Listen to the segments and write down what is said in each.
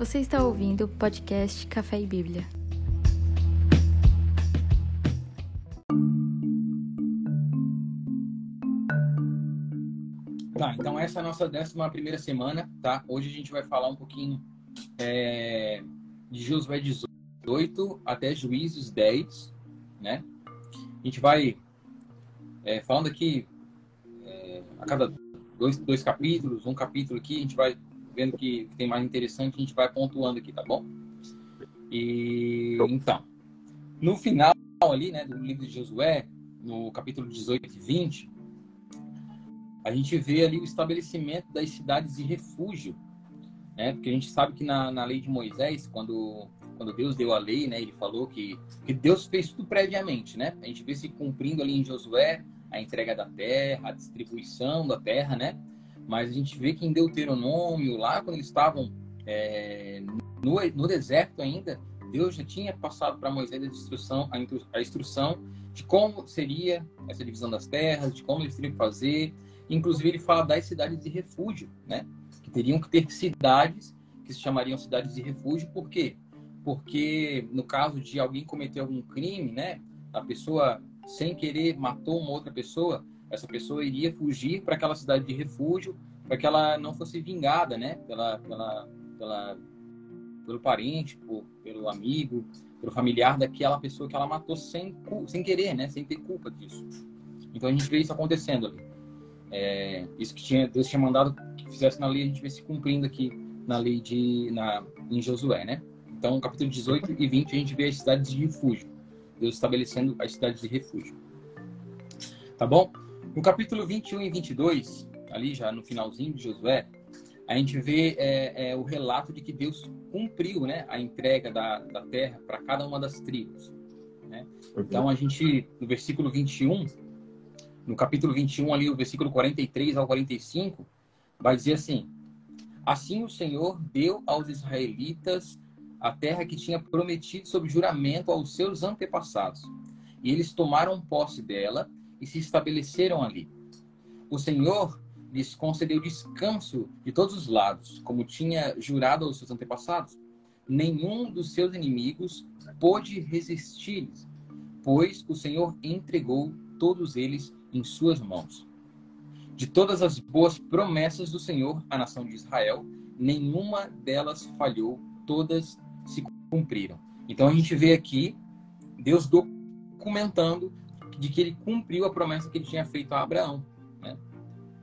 Você está ouvindo o podcast Café e Bíblia. Tá, então essa é a nossa décima primeira semana, tá? Hoje a gente vai falar um pouquinho é, de Josué 18 até Juízes 10, né? A gente vai é, falando aqui é, a cada dois, dois capítulos, um capítulo aqui, a gente vai vendo que, que tem mais interessante, a gente vai pontuando aqui, tá bom? E então, no final ali, né, do livro de Josué, no capítulo 18 e 20, a gente vê ali o estabelecimento das cidades de refúgio, né? Porque a gente sabe que na, na lei de Moisés, quando quando Deus deu a lei, né, ele falou que, que Deus fez tudo previamente, né? A gente vê se cumprindo ali em Josué a entrega da terra, a distribuição da terra, né? Mas a gente vê que em Deuteronômio, lá quando eles estavam é, no, no deserto ainda, Deus já tinha passado para Moisés a instrução, a instrução de como seria essa divisão das terras, de como eles teriam que fazer. Inclusive, ele fala das cidades de refúgio, né? Que teriam que ter cidades que se chamariam cidades de refúgio, por quê? porque no caso de alguém cometer algum crime, né, a pessoa sem querer matou uma outra pessoa, essa pessoa iria fugir para aquela cidade de refúgio, para que ela não fosse vingada, né, pela, pela, pela pelo parente, por, pelo amigo, pelo familiar daquela pessoa que ela matou sem sem querer, né, sem ter culpa disso. Então a gente vê isso acontecendo ali. É, isso que tinha, Deus tinha mandado que fizesse na lei, a gente vê se cumprindo aqui na lei de na em Josué, né? Então, capítulo 18 e 20, a gente vê as cidades de refúgio. Deus estabelecendo as cidades de refúgio. Tá bom? No capítulo 21 e 22, ali já no finalzinho de Josué, a gente vê é, é, o relato de que Deus cumpriu né, a entrega da, da terra para cada uma das tribos. Né? Então, a gente, no versículo 21, no capítulo 21, ali, o versículo 43 ao 45, vai dizer assim: Assim o Senhor deu aos israelitas a terra que tinha prometido sob juramento aos seus antepassados. E eles tomaram posse dela e se estabeleceram ali. O Senhor lhes concedeu descanso de todos os lados, como tinha jurado aos seus antepassados. Nenhum dos seus inimigos pôde resistir-lhes, pois o Senhor entregou todos eles em suas mãos. De todas as boas promessas do Senhor à nação de Israel, nenhuma delas falhou, todas se cumpriram. Então a gente vê aqui Deus documentando de que ele cumpriu a promessa que ele tinha feito a Abraão?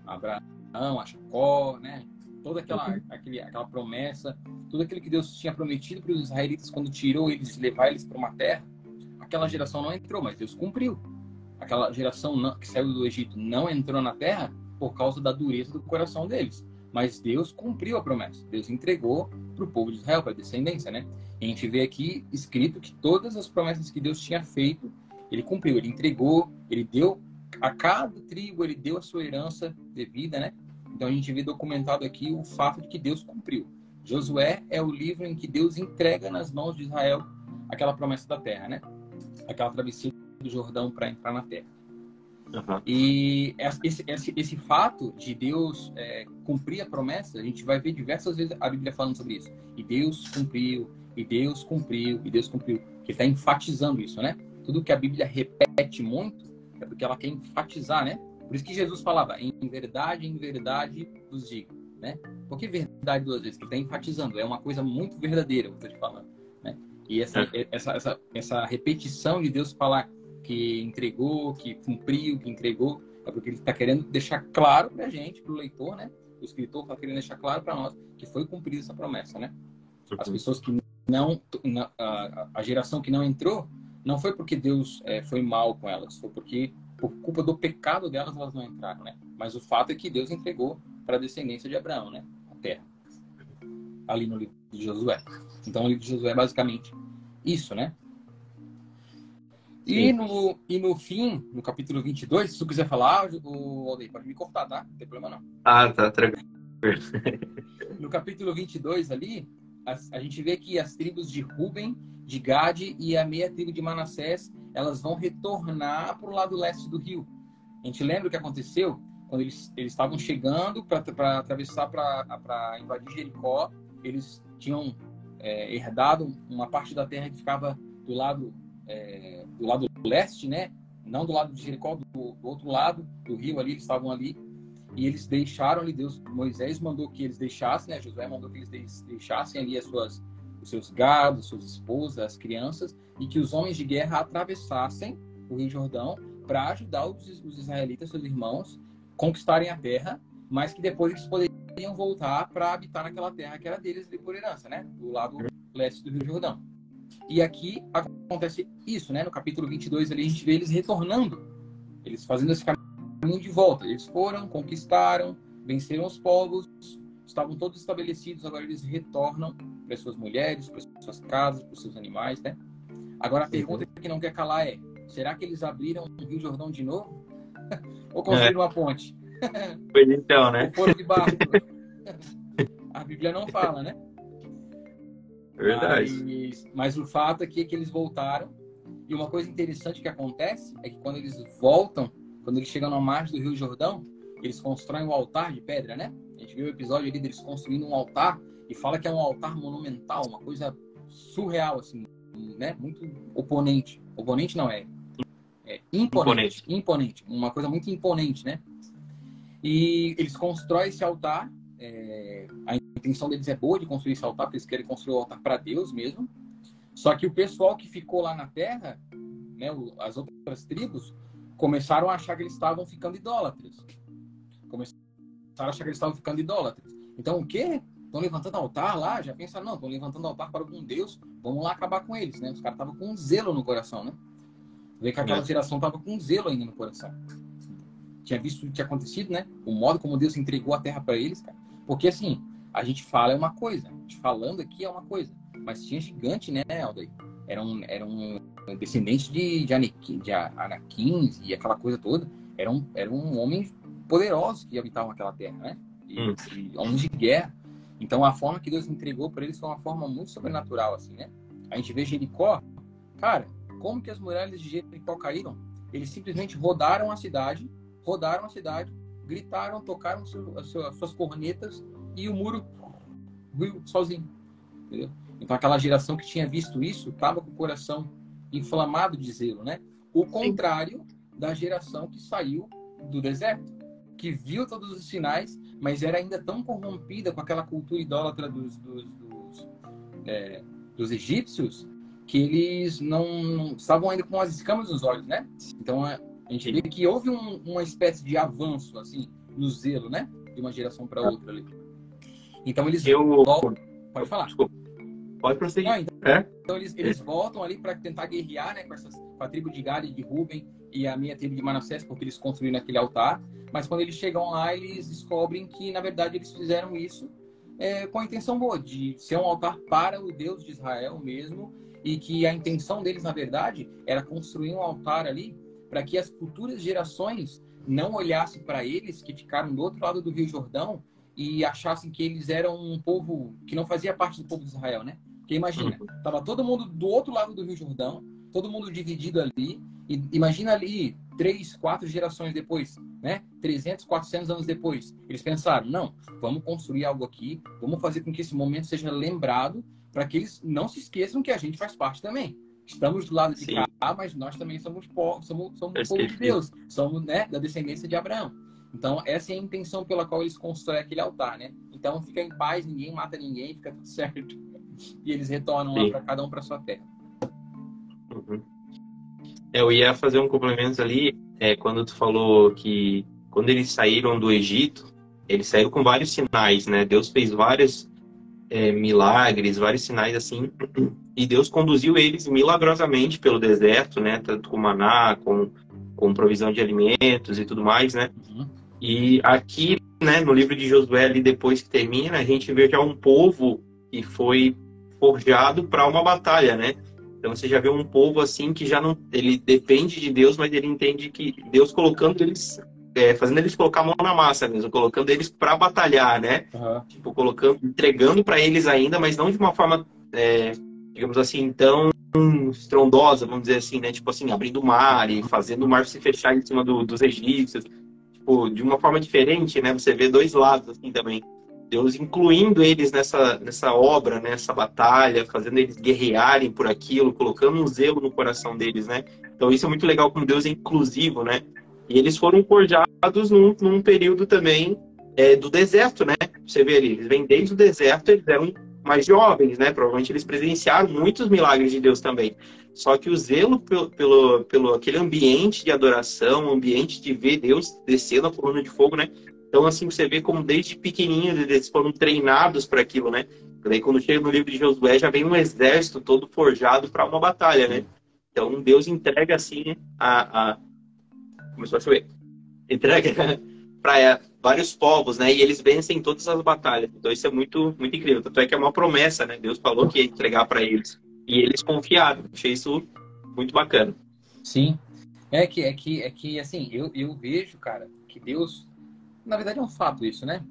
Abraão, a Jacó, né? Toda aquela, uhum. aquele, aquela promessa, tudo aquilo que Deus tinha prometido para os israelitas quando tirou eles, levar eles para uma terra, aquela geração não entrou, mas Deus cumpriu. Aquela geração não, que saiu do Egito não entrou na terra por causa da dureza do coração deles. Mas Deus cumpriu a promessa. Deus entregou para o povo de Israel, para a descendência, né? E a gente vê aqui escrito que todas as promessas que Deus tinha feito, ele cumpriu, ele entregou, ele deu a cada tribo, ele deu a sua herança devida, né? Então a gente vê documentado aqui o fato de que Deus cumpriu. Josué é o livro em que Deus entrega nas mãos de Israel aquela promessa da terra, né? Aquela travessia do Jordão para entrar na terra. Uhum. E esse, esse, esse, fato de Deus é, cumprir a promessa, a gente vai ver diversas vezes a Bíblia falando sobre isso. E Deus cumpriu, e Deus cumpriu, e Deus cumpriu. Que está enfatizando isso, né? Tudo que a Bíblia repete muito é porque ela quer enfatizar, né? Por isso que Jesus falava, em verdade, em verdade vos digo, né? Por que verdade duas vezes? Porque está enfatizando, é uma coisa muito verdadeira, eu estou te falando, né? E essa, é. essa, essa, essa repetição de Deus falar que entregou, que cumpriu, que entregou, é porque ele está querendo deixar claro para a gente, para o leitor, né? O escritor está querendo deixar claro para nós que foi cumprida essa promessa, né? As pessoas que não, a geração que não entrou, não foi porque Deus é, foi mal com elas, foi porque por culpa do pecado delas elas não entraram, né? Mas o fato é que Deus entregou para a descendência de Abraão, né? A terra. Ali no livro de Josué. Então o livro de Josué é basicamente isso, né? E no, e no fim, no capítulo 22, se tu quiser falar, o pode me cortar, tá? Não tem problema não. Ah, tá, tranquilo. no capítulo 22 ali, a, a, gente vê que as tribos de Ruben, de Gade e a meia tribo de Manassés, elas vão retornar para o lado leste do rio. A gente lembra o que aconteceu? Quando eles, eles estavam chegando para atravessar para invadir Jericó, eles tinham é, herdado uma parte da terra que ficava do lado é, do lado leste, né? Não do lado de Jericó, do, do, outro lado do rio ali, eles estavam ali. E eles deixaram ali, Deus, Moisés mandou que eles deixassem, né? Josué mandou que eles deixassem ali as suas, os seus gados, suas esposas, as crianças, e que os homens de guerra atravessassem o Rio Jordão para ajudar os, os israelitas, seus irmãos, conquistarem a terra, mas que depois eles poderiam voltar para habitar naquela terra que era deles ali por herança, né? Do lado leste do Rio Jordão. E aqui acontece isso, né? No capítulo 22 ali a gente vê eles retornando, eles fazendo esse caminho de volta. Eles foram, conquistaram, venceram os povos, estavam todos estabelecidos, agora eles retornam para suas mulheres, para suas casas, para seus animais, né? Agora a pergunta que não quer calar é: será que eles abriram o Rio Jordão de novo? Ou construíram é. uma ponte? Pois então, né? Ou foram de barco? a Bíblia não fala, né? Verdade. Mas, mas, o fato é que, que eles voltaram. E uma coisa interessante que acontece é que quando eles voltam, quando eles chegam na margem do Rio Jordão, eles constroem um altar de pedra, né? A gente viu o episódio ali deles construindo um altar e fala que é um altar monumental, uma coisa surreal, assim, né? Muito oponente. Oponente não é. é imponente, imponente. Imponente. Uma coisa muito imponente, né? E eles constroem esse altar. É, a intenção deles é boa de construir esse altar, porque eles querem construir o altar para Deus mesmo. Só que o pessoal que ficou lá na terra, né, as outras tribos, começaram a achar que eles estavam ficando idólatras. Começaram a achar que eles estavam ficando idólatras. Então, o quê? Estão levantando altar lá? Já pensaram, não, estão levantando altar para algum Deus, vamos lá acabar com eles, né? Os caras estavam com zelo no coração, né? Vê que aquela é. geração estava com zelo ainda no coração. Tinha visto o que tinha acontecido, né? O modo como Deus entregou a terra para eles, cara. Porque assim, a gente fala é uma coisa, a gente falando aqui é uma coisa, mas tinha gigante, né, Aldair? Eram, eram descendentes de, de, Anakin, de Anakins e aquela coisa toda. Eram, eram homens poderosos que habitavam aquela terra, né? E, hum. e homens de guerra. Então a forma que Deus entregou para eles foi uma forma muito sobrenatural, assim, né? A gente vê Jericó, cara, como que as muralhas de Jericó caíram? Eles simplesmente rodaram a cidade, rodaram a cidade, gritaram, tocaram as suas cornetas e o muro ruiu sozinho. Entendeu? Então aquela geração que tinha visto isso estava com o coração inflamado de zelo, né? O contrário da geração que saiu do deserto, que viu todos os sinais, mas era ainda tão corrompida com aquela cultura idólatra dos, dos, dos, é, dos egípcios que eles não, não, estavam ainda com as escamas nos olhos, né? Então a, gente vê que houve um, uma espécie de avanço assim no zelo, né? De uma geração para outra ali. Então eles eu... voltam. Pode falar. Desculpa. Pode prosseguir. Não, então, é? então, eles, eles voltam ali para tentar guerrear né, com, essas, com a tribo de Gad e de Ruben e a minha tribo de Manassés, porque eles construíram aquele altar. Mas quando eles chegam lá, eles descobrem que, na verdade, eles fizeram isso é, com a intenção boa, de ser um altar para o Deus de Israel mesmo, e que a intenção deles, na verdade, era construir um altar ali para que as futuras gerações não olhassem para eles que ficaram do outro lado do Rio Jordão e achassem que eles eram um povo que não fazia parte do povo de Israel, né? Porque imagina, uhum. tava todo mundo do outro lado do Rio Jordão, todo mundo dividido ali, e imagina ali três, quatro gerações depois, né? 300, 400 anos depois, eles pensaram, não, vamos construir algo aqui, vamos fazer com que esse momento seja lembrado para que eles não se esqueçam que a gente faz parte também. Estamos do lado de Sim. cá, mas nós também somos, po somos, somos povo de Deus, somos né, da descendência de Abraão. Então, essa é a intenção pela qual eles constroem aquele altar, né? Então, fica em paz, ninguém mata ninguém, fica tudo certo. E eles retornam Sim. lá para cada um para sua terra. Uhum. Eu ia fazer um complemento ali, é, quando tu falou que quando eles saíram do Egito, eles saíram com vários sinais, né? Deus fez vários é, milagres, vários sinais assim, e Deus conduziu eles milagrosamente pelo deserto, né? Tanto com maná, com, com provisão de alimentos e tudo mais, né? Uhum. E aqui, né, no livro de Josué, ali depois que termina, a gente vê já um povo que foi forjado para uma batalha, né? Então você já vê um povo assim que já não, ele depende de Deus, mas ele entende que Deus colocando eles, é, fazendo eles colocar a mão na massa mesmo, colocando eles para batalhar, né? Uhum. Tipo colocando, entregando para eles ainda, mas não de uma forma, é, digamos assim, tão estrondosa, vamos dizer assim, né? Tipo assim, abrindo o mar e fazendo o mar se fechar em cima do, dos egípcios tipo, de uma forma diferente, né? Você vê dois lados assim também. Deus incluindo eles nessa, nessa obra, nessa batalha, fazendo eles guerrearem por aquilo, colocando um zelo no coração deles, né? Então isso é muito legal como Deus é inclusivo, né? E eles foram forjados num, num período também é, do deserto, né? Você vê ali, eles vêm desde o deserto, eles eram mais jovens, né? Provavelmente eles presenciaram muitos milagres de Deus também. Só que o zelo pelo, pelo, pelo aquele ambiente de adoração, ambiente de ver Deus descendo a coluna de fogo, né? Então, assim, você vê como desde pequenininhos eles foram treinados para aquilo, né? Daí, quando chega no livro de Josué, já vem um exército todo forjado para uma batalha, né? Então, Deus entrega, assim, a... a... Começou a chover. Entrega para vários povos, né? E eles vencem todas as batalhas. Então, isso é muito, muito incrível. Tanto é que é uma promessa, né? Deus falou que ia entregar para eles. E eles confiaram. Achei isso muito bacana. Sim. É que, é que, é que assim, eu, eu vejo, cara, que Deus na verdade é um fato isso, né?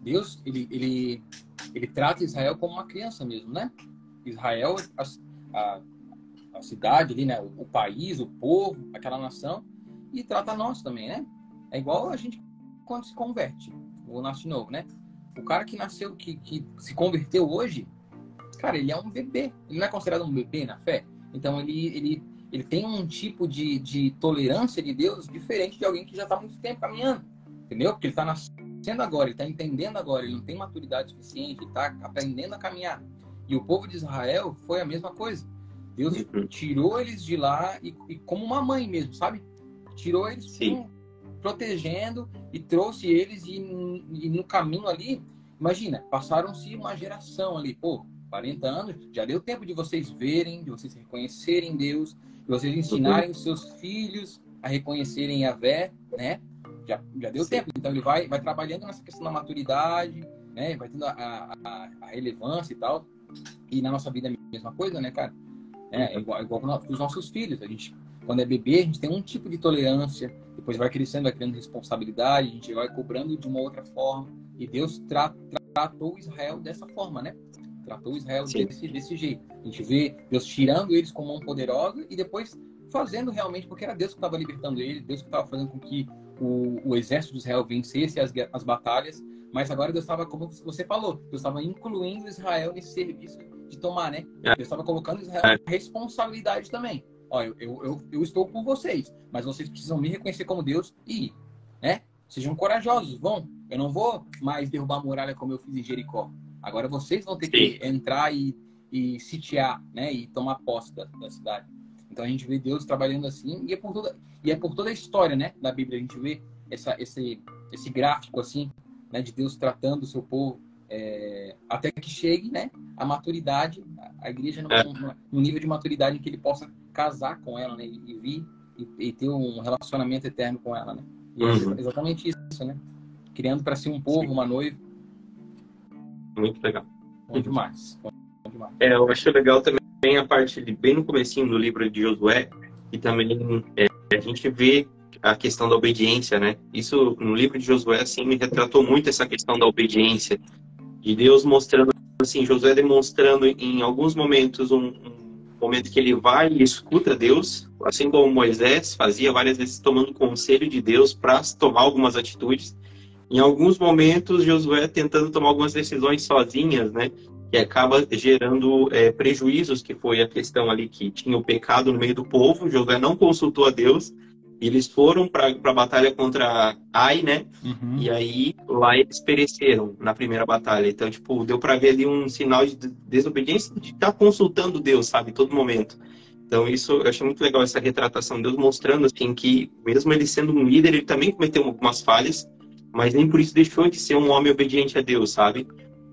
Deus, ele, ele, ele trata Israel como uma criança mesmo, né? Israel, a, a, a cidade ali, né? O, o, país, o povo, aquela nação, e trata nós também, né? É igual a gente quando se converte, ou nasce de novo, né? O cara que nasceu, que, que se converteu hoje, cara, ele é um bebê. Ele não é considerado um bebê na fé. Então, ele, ele, ele tem um tipo de, de tolerância de Deus diferente de alguém que já está muito tempo caminhando. Entendeu? Porque ele está nascendo agora, ele está entendendo agora, ele não tem maturidade suficiente, ele está aprendendo a caminhar. E o povo de Israel foi a mesma coisa. Deus uhum. tirou eles de lá e, e, como uma mãe mesmo, sabe? Tirou eles com, protegendo e trouxe eles e, e, no caminho ali, imagina, passaram-se uma geração ali, pô, 40 anos, já deu tempo de vocês verem, de vocês reconhecerem Deus, de vocês ensinarem uhum. os seus filhos a reconhecerem a Vé, né? Já, já deu Sim. tempo. Então ele vai, vai trabalhando nessa questão da maturidade, né? Vai tendo a, a, a relevância e tal. E na nossa vida é a mesma coisa, né, cara? É, é igual, é igual com os nossos filhos. A gente, quando é bebê, a gente tem um tipo de tolerância, depois vai crescendo, vai criando responsabilidade, a gente vai cobrando de uma outra forma. E Deus tra tratou Israel dessa forma, né? Tratou Israel desse, desse jeito. A gente vê Deus tirando eles com mão poderosa e depois fazendo realmente, porque era Deus que estava libertando eles, Deus que estava fazendo com que o, o exército de Israel vencesse as, as batalhas, mas agora Deus estava, como você falou, Deus estava incluindo Israel nesse serviço de tomar, né? É. Deus estava colocando Israel é. responsabilidade também. Ó, eu, eu, eu, estou com vocês, mas vocês precisam me reconhecer como Deus e, né? Sejam corajosos, vão. Eu não vou mais derrubar a muralha como eu fiz em Jericó. Agora vocês vão ter que entrar e, e sitiar, né? E tomar posse da, da cidade. Então a gente vê Deus trabalhando assim e é por toda e é por toda a história, né, da Bíblia a gente vê essa, esse esse gráfico assim, né, de Deus tratando o seu povo é, até que chegue, né, a maturidade, a igreja no, é. no, nível de maturidade em que ele possa casar com ela, né, e, vir e, e, ter um relacionamento eterno com ela, né. É uhum. é exatamente isso, né, criando para si um povo, Sim. uma noiva. Muito legal. Bom demais. Bom demais. É, eu acho legal também tem a parte bem no comecinho do livro de Josué, e também é, a gente vê a questão da obediência, né? Isso no livro de Josué, assim, me retratou muito essa questão da obediência, de Deus mostrando, assim, Josué demonstrando em alguns momentos um, um momento que ele vai e escuta Deus, assim como Moisés fazia várias vezes tomando conselho de Deus para tomar algumas atitudes. Em alguns momentos, Josué tentando tomar algumas decisões sozinhas, né? Que acaba gerando é, prejuízos, que foi a questão ali que tinha o pecado no meio do povo, Josué não consultou a Deus, eles foram para a batalha contra Ai, né? Uhum. E aí lá eles pereceram na primeira batalha. Então, tipo, deu para ver ali um sinal de desobediência de estar tá consultando Deus, sabe, todo momento. Então, isso eu achei muito legal essa retratação de Deus mostrando assim que mesmo ele sendo um líder, ele também cometeu algumas falhas, mas nem por isso deixou de ser um homem obediente a Deus, sabe?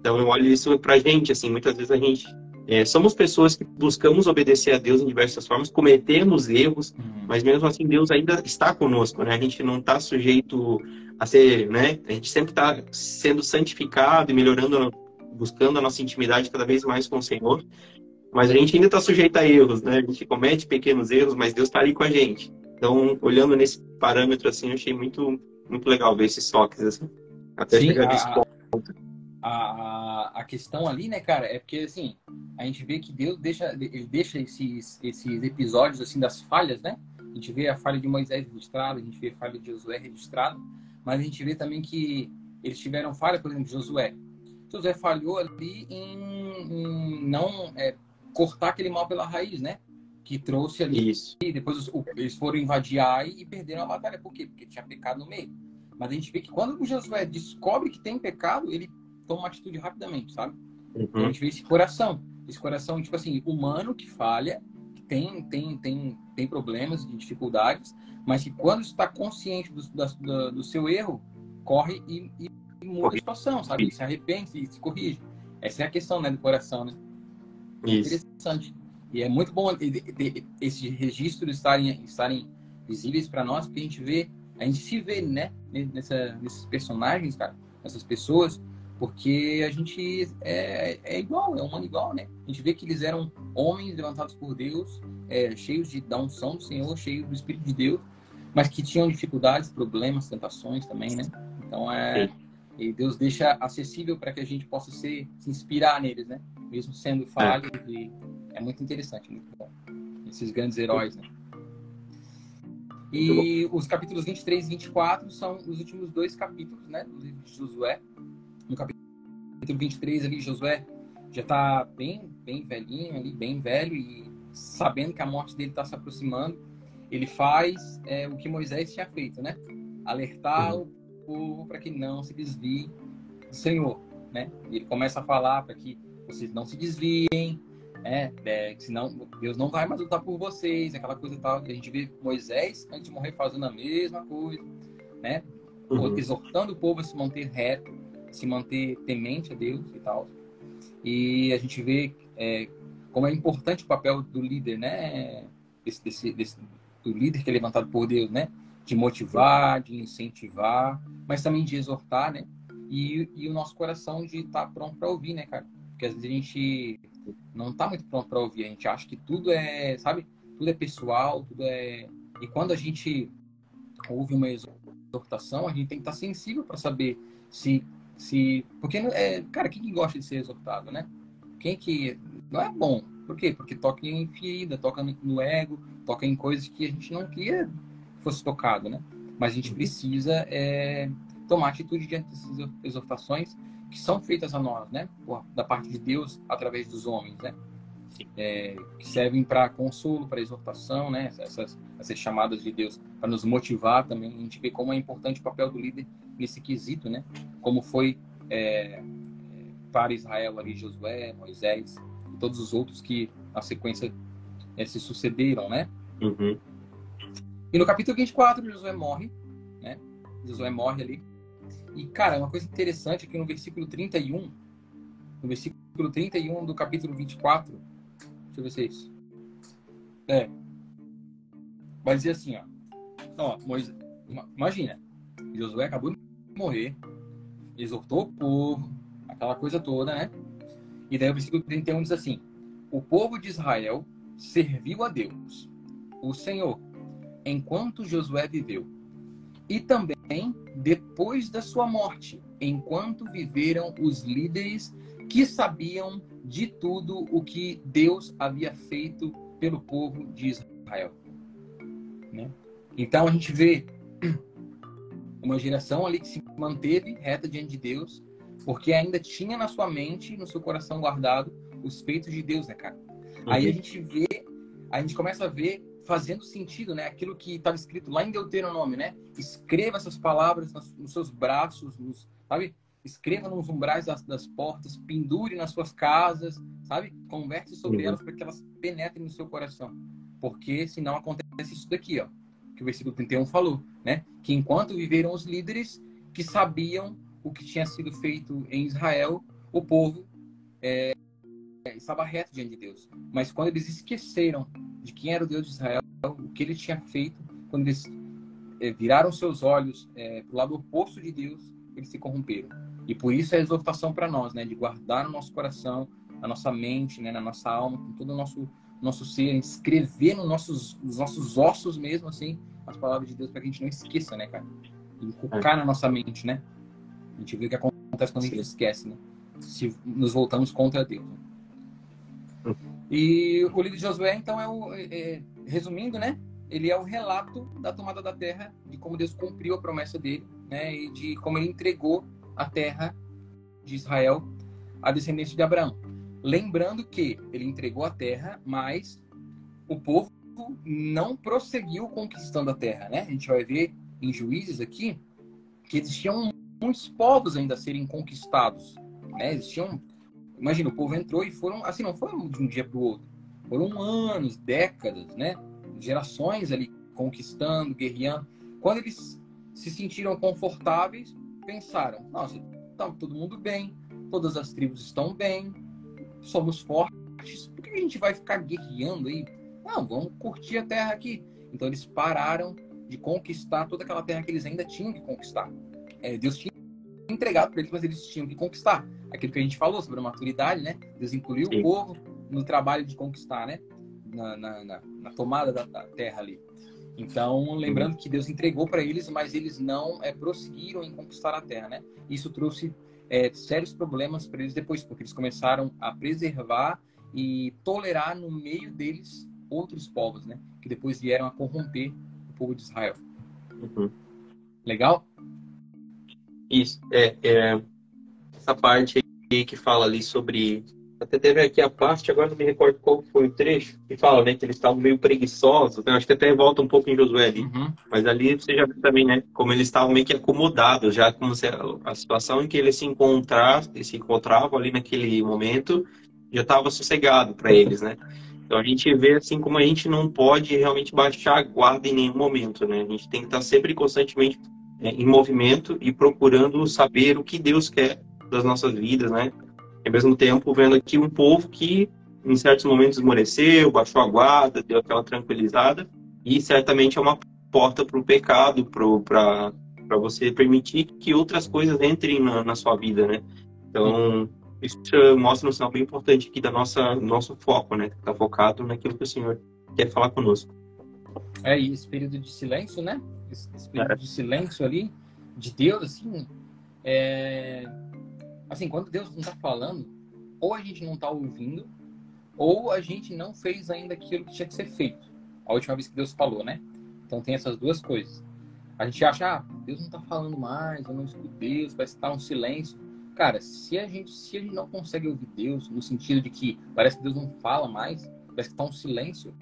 Então eu olho isso pra gente, assim, muitas vezes a gente é, somos pessoas que buscamos obedecer a Deus em diversas formas, cometemos erros, uhum. mas mesmo assim Deus ainda está conosco, né? A gente não está sujeito a ser, né? A gente sempre está sendo santificado e melhorando, buscando a nossa intimidade cada vez mais com o Senhor. Mas a gente ainda está sujeito a erros, né? A gente comete pequenos erros, mas Deus está ali com a gente. Então, olhando nesse parâmetro assim, eu achei muito, muito legal ver esses toques assim, até Sim, chegar nesse ponto a, a questão ali, né, cara, é porque assim, a gente vê que Deus deixa, ele deixa esses, esses episódios assim das falhas, né? A gente vê a falha de Moisés registrada, a gente vê a falha de Josué registrada, mas a gente vê também que eles tiveram falha, por exemplo, de Josué. Josué falhou ali em, em não é, cortar aquele mal pela raiz, né? Que trouxe ali. Isso. E depois os, eles foram invadir Ai e perderam a batalha. Por quê? Porque tinha pecado no meio. Mas a gente vê que quando o Josué descobre que tem pecado, ele toma uma atitude rapidamente, sabe? Uhum. Então a gente vê esse coração. Esse coração, tipo assim, humano que falha, que tem, tem, tem, tem problemas de dificuldades, mas que quando está consciente do, do, do, seu erro, corre e, e muda a situação, sabe? Se arrepende e se corrige. Essa é a questão, né, do coração, né? Isso. Interessante. E é muito bom esses registros estarem, estarem visíveis para nós, porque a gente vê, a gente se vê, né, nessa, nesses personagens, cara, essas pessoas, porque a gente é, é igual, é humano igual, né? A gente vê que eles eram homens levantados por Deus, é, cheios de, da unção do Senhor, cheios do Espírito de Deus, mas que tinham dificuldades, problemas, tentações também, né? Então é. E Deus deixa acessível para que a gente possa se, se inspirar neles, né? Mesmo sendo falhos. É. E é muito interessante, muito bom. Esses grandes heróis, né? E os capítulos 23 e 24 são os últimos dois capítulos, né? Do livro de Josué. No capítulo 23 ali, Josué já está bem, bem velhinho ali, bem velho e sabendo que a morte dele está se aproximando, ele faz é, o que Moisés tinha feito, né? Alertar o povo para que não se desvie do Senhor, né? E ele começa a falar para que vocês não se desviem, né? É, senão Deus não vai mais lutar por vocês, aquela coisa e tal. E a gente vê Moisés, antes de morrer, fazendo a mesma coisa, né? Uhum. Exortando o povo a se manter reto, se manter temente a Deus e tal. E a gente vê é, como é importante o papel do líder, né? Desse, desse, desse, do líder que é levantado por Deus, né? De motivar, de incentivar, mas também de exortar, né? E, e o nosso coração de estar tá pronto para ouvir, né, cara? Porque às vezes a gente não está muito pronto para ouvir, a gente acha que tudo é, sabe? Tudo é pessoal, tudo é. E quando a gente ouve uma exortação, a gente tem que estar tá sensível para saber se. Se Porque, é, cara, quem que gosta de ser exortado, né? Quem que. Não é bom. Por quê? Porque toca em ferida, toca no ego, toca em coisas que a gente não queria que fosse tocado, né? Mas a gente uhum. precisa é, tomar atitude diante dessas exortações que são feitas a nós, né? Da parte de Deus através dos homens, né? É, que servem para consolo, para exortação, né? Essas, essas chamadas de Deus para nos motivar também. A gente vê como é importante o papel do líder nesse quesito, né? Como foi é, para Israel ali Josué, Moisés e todos os outros que na sequência é, se sucederam, né? Uhum. E no capítulo 24, Josué morre, né? Josué morre ali. E, cara, uma coisa interessante é que no versículo 31, no versículo 31 do capítulo 24, deixa eu ver se é isso. É. Vai dizer assim, ó. Ó, Moisés, imagina, Josué acabou de morrer, exortou o povo, aquela coisa toda, né? E daí o versículo 31 diz assim: O povo de Israel serviu a Deus, o Senhor, enquanto Josué viveu, e também depois da sua morte, enquanto viveram os líderes que sabiam de tudo o que Deus havia feito pelo povo de Israel. Né? Então a gente vê uma geração ali que se manteve reta diante de Deus, porque ainda tinha na sua mente, no seu coração guardado, os feitos de Deus, né, cara? Uhum. Aí a gente vê, a gente começa a ver fazendo sentido, né? Aquilo que estava escrito lá em Deuteronômio, né? Escreva essas palavras nos seus braços, nos, sabe? Escreva nos umbrais das, das, portas, pendure nas suas casas, sabe? Converse sobre uhum. elas para que elas penetrem no seu coração. Porque senão acontece isso daqui, ó. Que o versículo 31 falou, né? Que enquanto viveram os líderes que sabiam o que tinha sido feito em Israel, o povo é, estava reto diante de Deus. Mas quando eles esqueceram de quem era o Deus de Israel, o que ele tinha feito, quando eles é, viraram seus olhos é, para o lado oposto de Deus, eles se corromperam. E por isso é a exortação para nós, né, de guardar no nosso coração, na nossa mente, né, na nossa alma, com todo o nosso nosso ser, escrever nos nossos, nos nossos ossos mesmo, assim, as palavras de Deus, para que a gente não esqueça, né, cara? Inculcar na nossa mente, né? A gente vê o que acontece quando a gente esquece, né? Se nos voltamos contra Deus. Né? E o livro de Josué, então, é o. É, é, resumindo, né? Ele é o relato da tomada da terra, de como Deus cumpriu a promessa dele, né? E de como ele entregou a terra de Israel a descendência de Abraão. Lembrando que ele entregou a terra, mas o povo não prosseguiu conquistando a terra, né? A gente vai ver em Juízes aqui que existiam muitos povos ainda a serem conquistados, né? Existiam, imagina, o povo entrou e foram, assim, não foram de um dia para o outro, foram anos, décadas, né? Gerações ali conquistando, guerreando. Quando eles se sentiram confortáveis, pensaram: nossa, está todo mundo bem, todas as tribos estão bem, somos fortes, por que a gente vai ficar guerreando aí? Não, vamos curtir a terra aqui. Então eles pararam de conquistar toda aquela terra que eles ainda tinham que conquistar. É, Deus tinha entregado para eles, mas eles tinham que conquistar. Aquilo que a gente falou sobre a maturidade, né? Deus incluiu Sim. o povo no trabalho de conquistar, né? Na, na, na, na tomada da, da, terra ali. Então, lembrando que Deus entregou para eles, mas eles não é, prosseguiram em conquistar a terra, né? Isso trouxe é, sérios problemas para eles depois, porque eles começaram a preservar e tolerar no meio deles outros povos, né? Que depois vieram a corromper o povo de Israel. Uhum. Legal? Isso. É, é, essa parte aí que fala ali sobre. Até teve aqui a parte, agora não me recordo qual foi o trecho, que fala né, que eles estavam meio preguiçosos. Né? Acho que até volta um pouco em Josué ali. Uhum. Mas ali você já vê também, né? Como eles estavam meio que acomodados, já como se a situação em que eles se encontravam, se encontravam ali naquele momento, já estava sossegado para eles, né? Então a gente vê assim como a gente não pode realmente baixar a guarda em nenhum momento, né? A gente tem que estar sempre constantemente é, em movimento e procurando saber o que Deus quer das nossas vidas, né? E ao mesmo tempo vendo aqui um povo que em certos momentos esmoreceu, baixou a guarda, deu aquela tranquilizada e certamente é uma porta para o pecado, para você permitir que outras coisas entrem na, na sua vida, né? Então isso mostra um sinal bem importante aqui da nossa nosso foco, né? Está focado naquilo que o Senhor quer falar conosco. É, e esse período de silêncio, né? Esse, esse período é. de silêncio ali, de Deus, assim, é... assim, quando Deus não está falando, ou a gente não está ouvindo, ou a gente não fez ainda aquilo que tinha que ser feito. A última vez que Deus falou, né? Então tem essas duas coisas. A gente acha, ah, Deus não está falando mais, eu não escuto Deus, vai estar um silêncio. Cara, se a gente se a gente não consegue ouvir Deus no sentido de que parece que Deus não fala mais, parece que está um silêncio,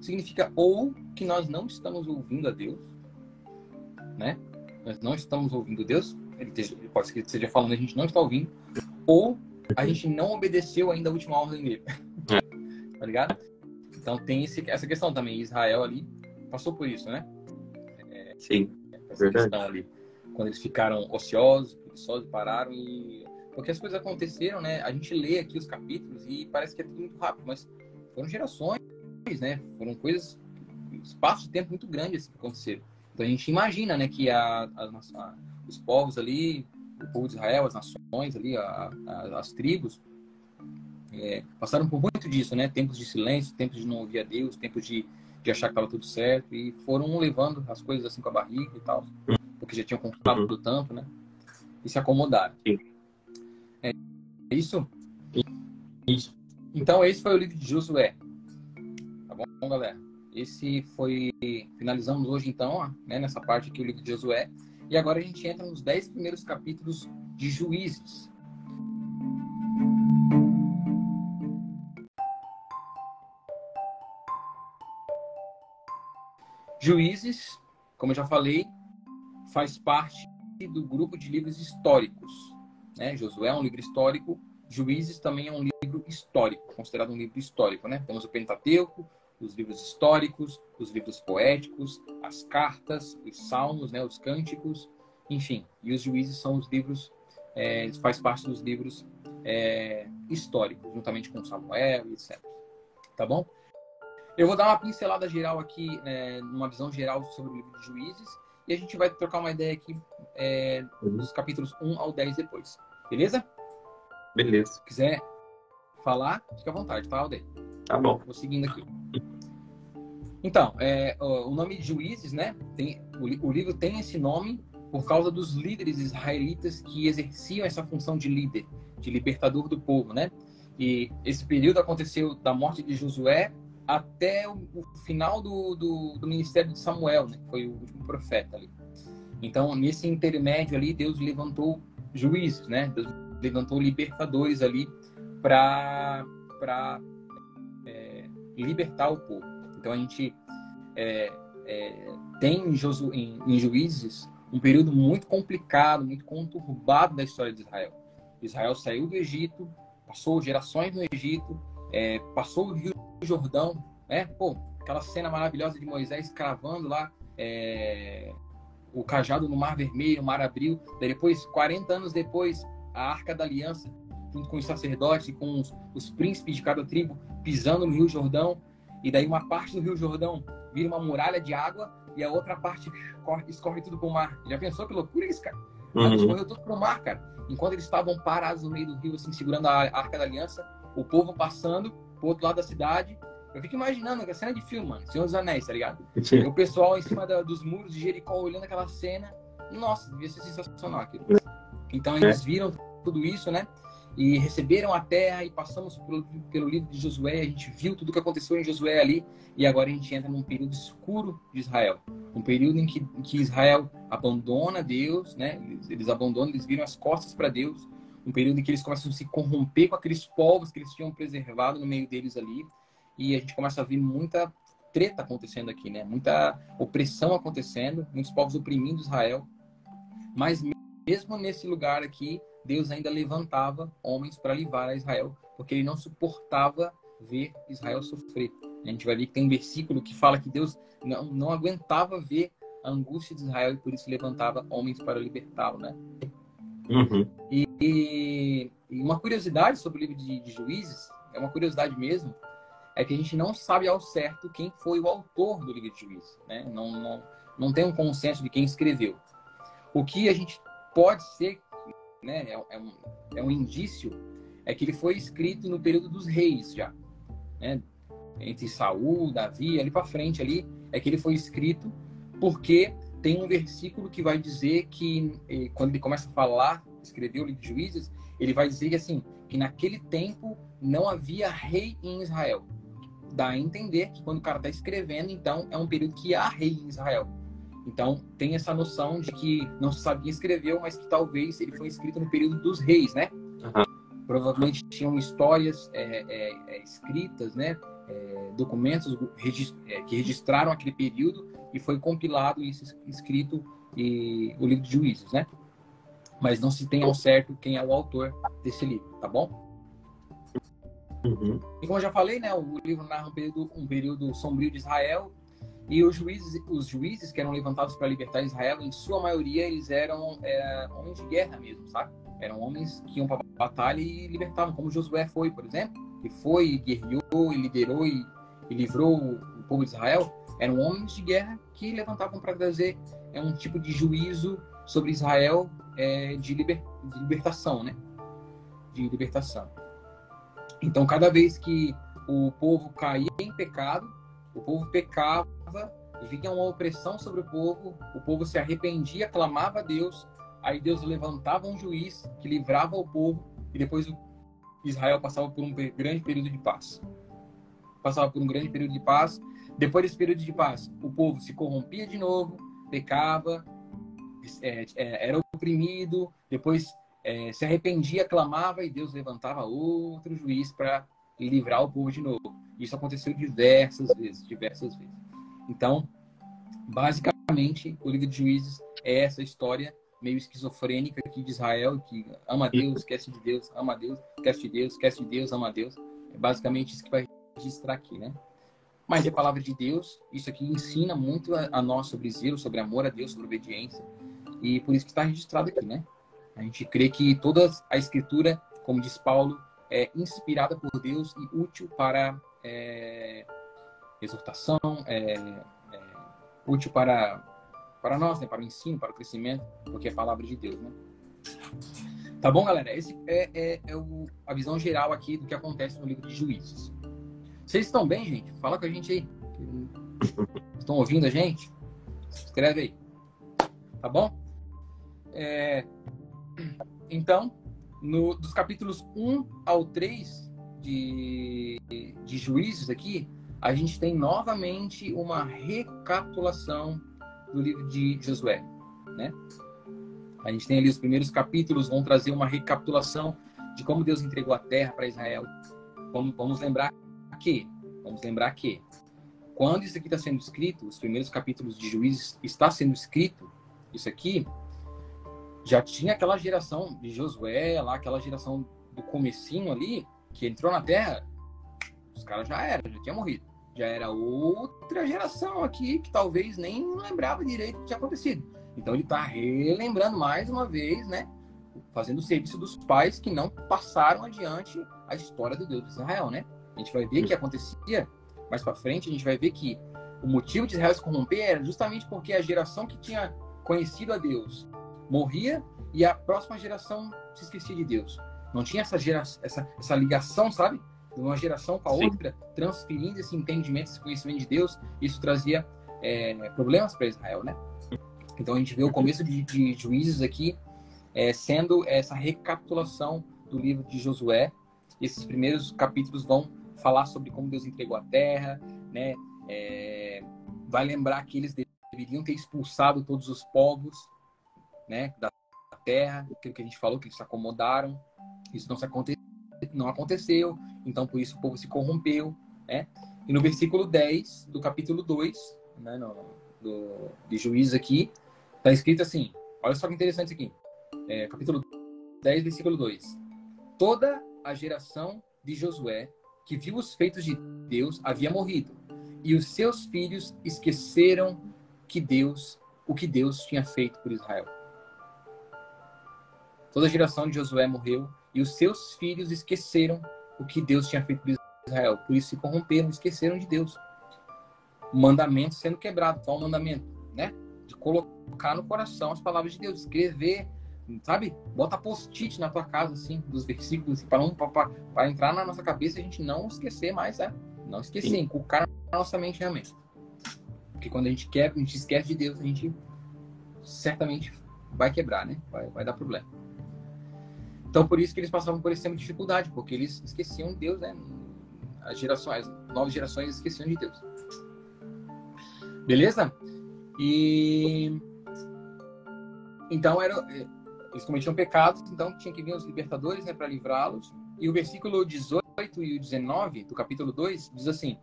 significa ou que nós não estamos ouvindo a Deus, né? Nós não estamos ouvindo Deus, ele, pode ser que esteja falando a gente não está ouvindo, ou a gente não obedeceu ainda a última ordem dele. tá ligado? Então tem esse, essa questão também. Israel ali passou por isso, né? É, Sim. Essa verdade. questão ali. Quando eles ficaram ociosos, só pararam e. Porque as coisas aconteceram, né? A gente lê aqui os capítulos e parece que é tudo muito rápido, mas foram gerações, né? Foram coisas. espaço de tempo muito grande assim, que aconteceram. Então a gente imagina, né, que a, a, a, os povos ali, o povo de Israel, as nações ali, as tribos, é, passaram por muito disso, né? Tempos de silêncio, tempos de não ouvir a Deus, tempos de, de achar que estava tudo certo e foram levando as coisas assim com a barriga e tal, porque já tinham conquistado uhum. tanto, né? e se acomodar. É isso? Isso. Então, esse foi o livro de Josué. Tá bom, galera? Esse foi. Finalizamos hoje, então, né, nessa parte aqui, o livro de Josué. E agora a gente entra nos dez primeiros capítulos de Juízes. Juízes, como eu já falei, faz parte do grupo de livros históricos. Né? Josué é um livro histórico, Juízes também é um livro histórico, considerado um livro histórico. Né? Temos o Pentateuco, os livros históricos, os livros poéticos, as cartas, os salmos, né? os cânticos, enfim. E os Juízes são os livros, é, faz parte dos livros é, históricos, juntamente com Samuel, etc. Tá bom? Eu vou dar uma pincelada geral aqui, é, numa visão geral sobre o livro de Juízes, e a gente vai trocar uma ideia aqui é, dos capítulos 1 ao 10 depois. Beleza? Beleza. Se quiser falar, fica à vontade, tá, Aldeia? Tá bom. Vou seguindo aqui. Então, é, o nome de Juízes, né? Tem, o, o livro tem esse nome por causa dos líderes israelitas que exerciam essa função de líder, de libertador do povo, né? E esse período aconteceu da morte de Josué até o, o final do, do, do, ministério de Samuel, né? Que foi o último profeta ali. Então, nesse intermédio ali, Deus levantou juízes, né? Deus levantou libertadores ali para é, libertar o povo. Então a gente é, é, tem em, Josu, em, em Juízes um período muito complicado, muito conturbado da história de Israel. Israel saiu do Egito, passou gerações no Egito, é, passou o Rio Jordão, né? Pô, aquela cena maravilhosa de Moisés cravando lá é, o cajado no Mar Vermelho, Mar abriu. Daí depois, 40 anos depois, a Arca da Aliança, junto com os sacerdotes e com os, os príncipes de cada tribo, pisando no Rio Jordão. E daí uma parte do Rio Jordão vira uma muralha de água e a outra parte escorre, escorre tudo pro mar. Já pensou que loucura isso, cara? Uhum. Escorreu tudo pro mar, cara. Enquanto eles estavam parados no meio do rio, assim, segurando a Arca da Aliança, o povo passando pro outro lado da cidade. Eu fico imaginando a cena de filme, mano. Senhor dos Anéis, tá ligado? Sim. o pessoal em cima da, dos muros de Jericó olhando aquela cena. Nossa, devia ser sensacional aquilo. Então eles viram tudo isso, né? E receberam a terra e passamos pelo, pelo livro de Josué, a gente viu tudo o que aconteceu em Josué ali. E agora a gente entra num período escuro de Israel, um período em que, em que Israel abandona Deus, né? Eles, eles abandonam, eles viram as costas para Deus, um período em que eles começam a se corromper com aqueles povos que eles tinham preservado no meio deles ali. E a gente começa a ver muita treta acontecendo aqui, né? Muita opressão acontecendo, muitos povos oprimindo Israel, mas mesmo nesse lugar aqui Deus ainda levantava homens para livrar a Israel, porque ele não suportava ver Israel sofrer. A gente vai ver que tem um versículo que fala que Deus não, não aguentava ver a angústia de Israel e por isso levantava homens para libertá-lo, né? Uhum. E, e, uma curiosidade sobre o livro de, de, Juízes, é uma curiosidade mesmo, é que a gente não sabe ao certo quem foi o autor do livro de Juízes, né? Não, não, não tem um consenso de quem escreveu. O que a gente pode ser né, é, é, um, é um indício, é que ele foi escrito no período dos reis já, né? Entre Saul, Davi, ali para frente ali, é que ele foi escrito porque tem um versículo que vai dizer que eh, quando ele começa a falar, escrever o livro de Juízes, ele vai dizer assim, que naquele tempo não havia rei em Israel. Dá a entender que quando o cara está escrevendo, então é um período que há rei em Israel. Então, tem essa noção de que não se sabia escreveu, mas que talvez ele foi escrito no período dos reis, né? Uhum. Provavelmente tinham histórias é, é, é, escritas, né? É, documentos é, que registraram aquele período e foi compilado e escrito e, o livro de Juízes, né? Mas não se tem ao certo quem é o autor desse livro, tá bom? Uhum. E como eu já falei, né, o livro narra um período, um período sombrio de Israel, e os juízes, os juízes que eram levantados para libertar Israel, em sua maioria, eles eram é, homens de guerra mesmo, sabe? Eram homens que iam para batalha e libertavam, como Josué foi, por exemplo, que foi, guerreou, e liderou e, e livrou o, povo de Israel. Eram homens de guerra que levantavam para trazer é, um tipo de juízo sobre Israel é, de, liber, de libertação, né? De libertação. Então, cada vez que o povo caía em pecado, o povo pecava vinha uma opressão sobre o povo, o povo se arrependia, clamava a Deus, aí Deus levantava um juiz que livrava o povo e depois Israel passava por um grande período de paz. Passava por um grande período de paz. Depois desse período de paz, o povo se corrompia de novo, pecava, é, é, era oprimido, depois é, se arrependia, clamava e Deus levantava outro juiz para livrar o povo de novo. Isso aconteceu diversas vezes, diversas vezes. Então, basicamente, o livro de Juízes é essa história meio esquizofrênica aqui de Israel, que ama Deus, esquece de Deus, ama Deus, esquece de Deus, esquece de Deus, ama Deus. É basicamente isso que vai registrar aqui, né? Mas é a palavra de Deus, isso aqui ensina muito a, a nós sobre zelo, sobre amor a Deus, sobre obediência. E por isso que está registrado aqui, né? A gente crê que toda a escritura, como diz Paulo, é inspirada por Deus e útil para é, exortação, é, é, útil para, para nós, né, para o ensino, para o crescimento, porque é a palavra de Deus. Né? Tá bom, galera? Esse é, é, é o, a visão geral aqui do que acontece no livro de Juízes. Vocês estão bem, gente? Fala com a gente aí. Estão ouvindo a gente? Escreve aí. Tá bom? É, então, no, dos capítulos 1 ao 3 de, de Juízes aqui, a gente tem novamente uma recapitulação do livro de Josué, né? A gente tem ali os primeiros capítulos, vão trazer uma recapitulação de como Deus entregou a terra para Israel. Vamos, vamos lembrar que, vamos lembrar que, quando isso aqui está sendo escrito, os primeiros capítulos de Juízes está sendo escrito, isso aqui já tinha aquela geração de Josué, lá aquela geração do comecinho ali, que entrou na terra, os caras já eram, já tinha morrido. Já era outra geração aqui que talvez nem lembrava direito o que tinha acontecido. Então ele está relembrando mais uma vez, né? Fazendo o serviço dos pais que não passaram adiante a história do Deus de Israel, né? A gente vai ver que acontecia mais para frente, a gente vai ver que o motivo de Israel se corromper era justamente porque a geração que tinha conhecido a Deus morria e a próxima geração se esquecia de Deus. Não tinha essa, geração, essa, essa ligação, sabe? De uma geração para outra, transferindo esse entendimento, esse conhecimento de Deus. Isso trazia é, problemas para Israel, né? Então a gente vê o começo de, de Juízes aqui é, sendo essa recapitulação do livro de Josué. Esses primeiros capítulos vão falar sobre como Deus entregou a terra, né? É, vai lembrar que eles deveriam ter expulsado todos os povos, né, da terra, aquilo que a gente falou que eles se acomodaram. Isso não, se aconte... não aconteceu, então por isso o povo se corrompeu, né? E no versículo 10 do capítulo 2, né, no, do, de Juízes aqui, está escrito assim: olha só que interessante aqui. É, capítulo 10, versículo 2. Toda a geração de Josué que viu os feitos de Deus havia morrido, e os seus filhos esqueceram que Deus, o que Deus tinha feito por Israel. Toda a geração de Josué morreu, e os seus filhos esqueceram o que Deus tinha feito por Israel. Por isso se corromperam, esqueceram de Deus. O mandamento sendo quebrado. Qual o mandamento? Né? De colocar no coração as palavras de Deus, escrever sabe? Bota post-it na tua casa, assim, dos versículos, assim, para entrar na nossa cabeça e a gente não esquecer mais, é? Não esquecer, Sim. inculcar na nossa mente realmente. Porque quando a gente quer, a gente esquece de Deus, a gente certamente vai quebrar, né? Vai, vai dar problema. Então, por isso que eles passavam por esse tempo de dificuldade, porque eles esqueciam de Deus, né? As gerações, as novas gerações esqueciam de Deus. Beleza? E então era eles cometiam pecados, então tinha que vir os libertadores né, para livrá-los. E o versículo 18 e o 19 do capítulo 2 diz assim: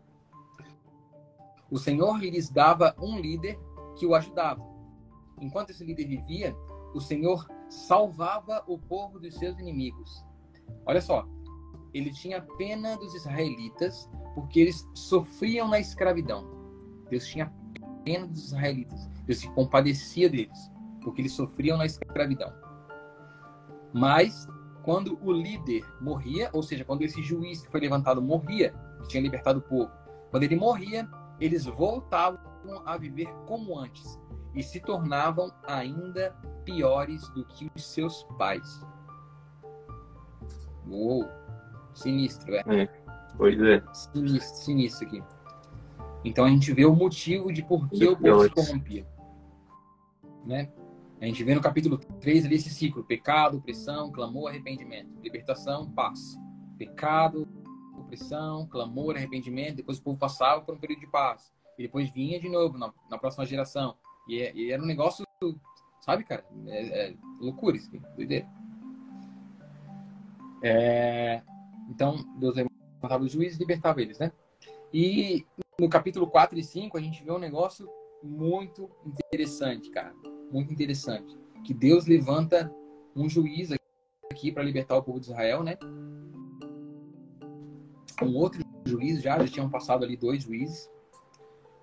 O Senhor lhes dava um líder que o ajudava. Enquanto esse líder vivia, o Senhor salvava o povo dos seus inimigos. Olha só, ele tinha pena dos israelitas porque eles sofriam na escravidão. Deus tinha pena dos israelitas. Deus se compadecia deles porque eles sofriam na escravidão. Mas quando o líder morria, ou seja, quando esse juiz que foi levantado morria, que tinha libertado o povo, quando ele morria, eles voltavam a viver como antes e se tornavam ainda piores do que os seus pais. Uou, sinistro, é. é pois é. Sinistro, sinistro aqui. Então a gente vê o motivo de por que o povo se corrompia. Né? A gente vê no capítulo 3 ali esse ciclo: pecado, opressão, clamor, arrependimento. Libertação, paz. Pecado, opressão, clamor, arrependimento. Depois o povo passava por um período de paz. E depois vinha de novo na, na próxima geração. E, é, e, era um negócio, sabe, cara? É, é loucura isso, doideira. É, então, Deus levantava os juízes e libertava eles, né? E no capítulo 4 e 5 a gente vê um negócio muito interessante, cara muito interessante. Que Deus levanta um juiz aqui para libertar o povo de Israel, né? Um outro juiz já, já tinham passado ali dois juízes.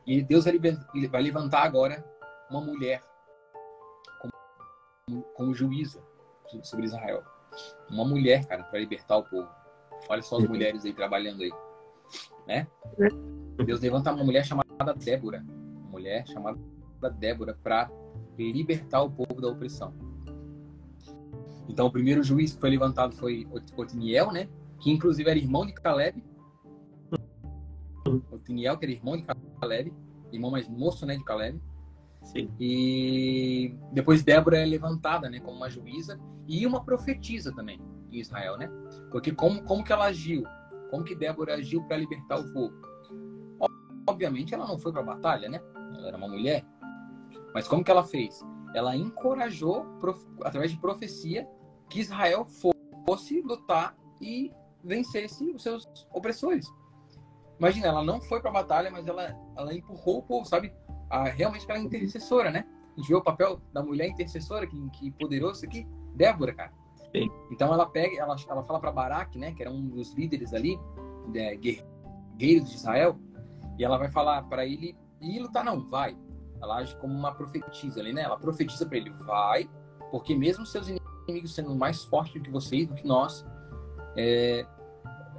E Deus vai levantar agora uma mulher como, como juíza sobre Israel. Uma mulher, cara, para libertar o povo. Olha só as uhum. mulheres aí trabalhando aí, né? Deus levanta uma mulher chamada Débora, uma mulher chamada Débora para libertar o povo da opressão. Então, o primeiro juiz que foi levantado foi Otiniel, né? Que inclusive era irmão de Caleb. Otiniel, que era irmão de Caleb, irmão mais moço, né, de Caleb. Sim. E depois Débora é levantada, né, como uma juíza e uma profetisa também em Israel, né? Porque como como que ela agiu? Como que Débora agiu para libertar o povo? Obviamente ela não foi para a batalha, né? Ela era uma mulher, mas como que ela fez? ela encorajou, através de profecia, que Israel fosse lutar e vencesse os seus opressores. Imagina, ela não foi para a batalha, mas ela, ela empurrou o povo, sabe? A, realmente aquela intercessora, né? A gente vê o papel da mulher intercessora, que, que poderoso aqui, Débora, cara. Sim. Então ela pega, ela, ela fala para Baraque, né? Que era um dos líderes ali, é, guerreiros de Israel, e ela vai falar para ele ir lutar, não, vai. Ela age como uma profetisa ali, né? Ela profetiza para ele, vai, porque mesmo seus inimigos sendo mais fortes do que vocês, do que nós, é,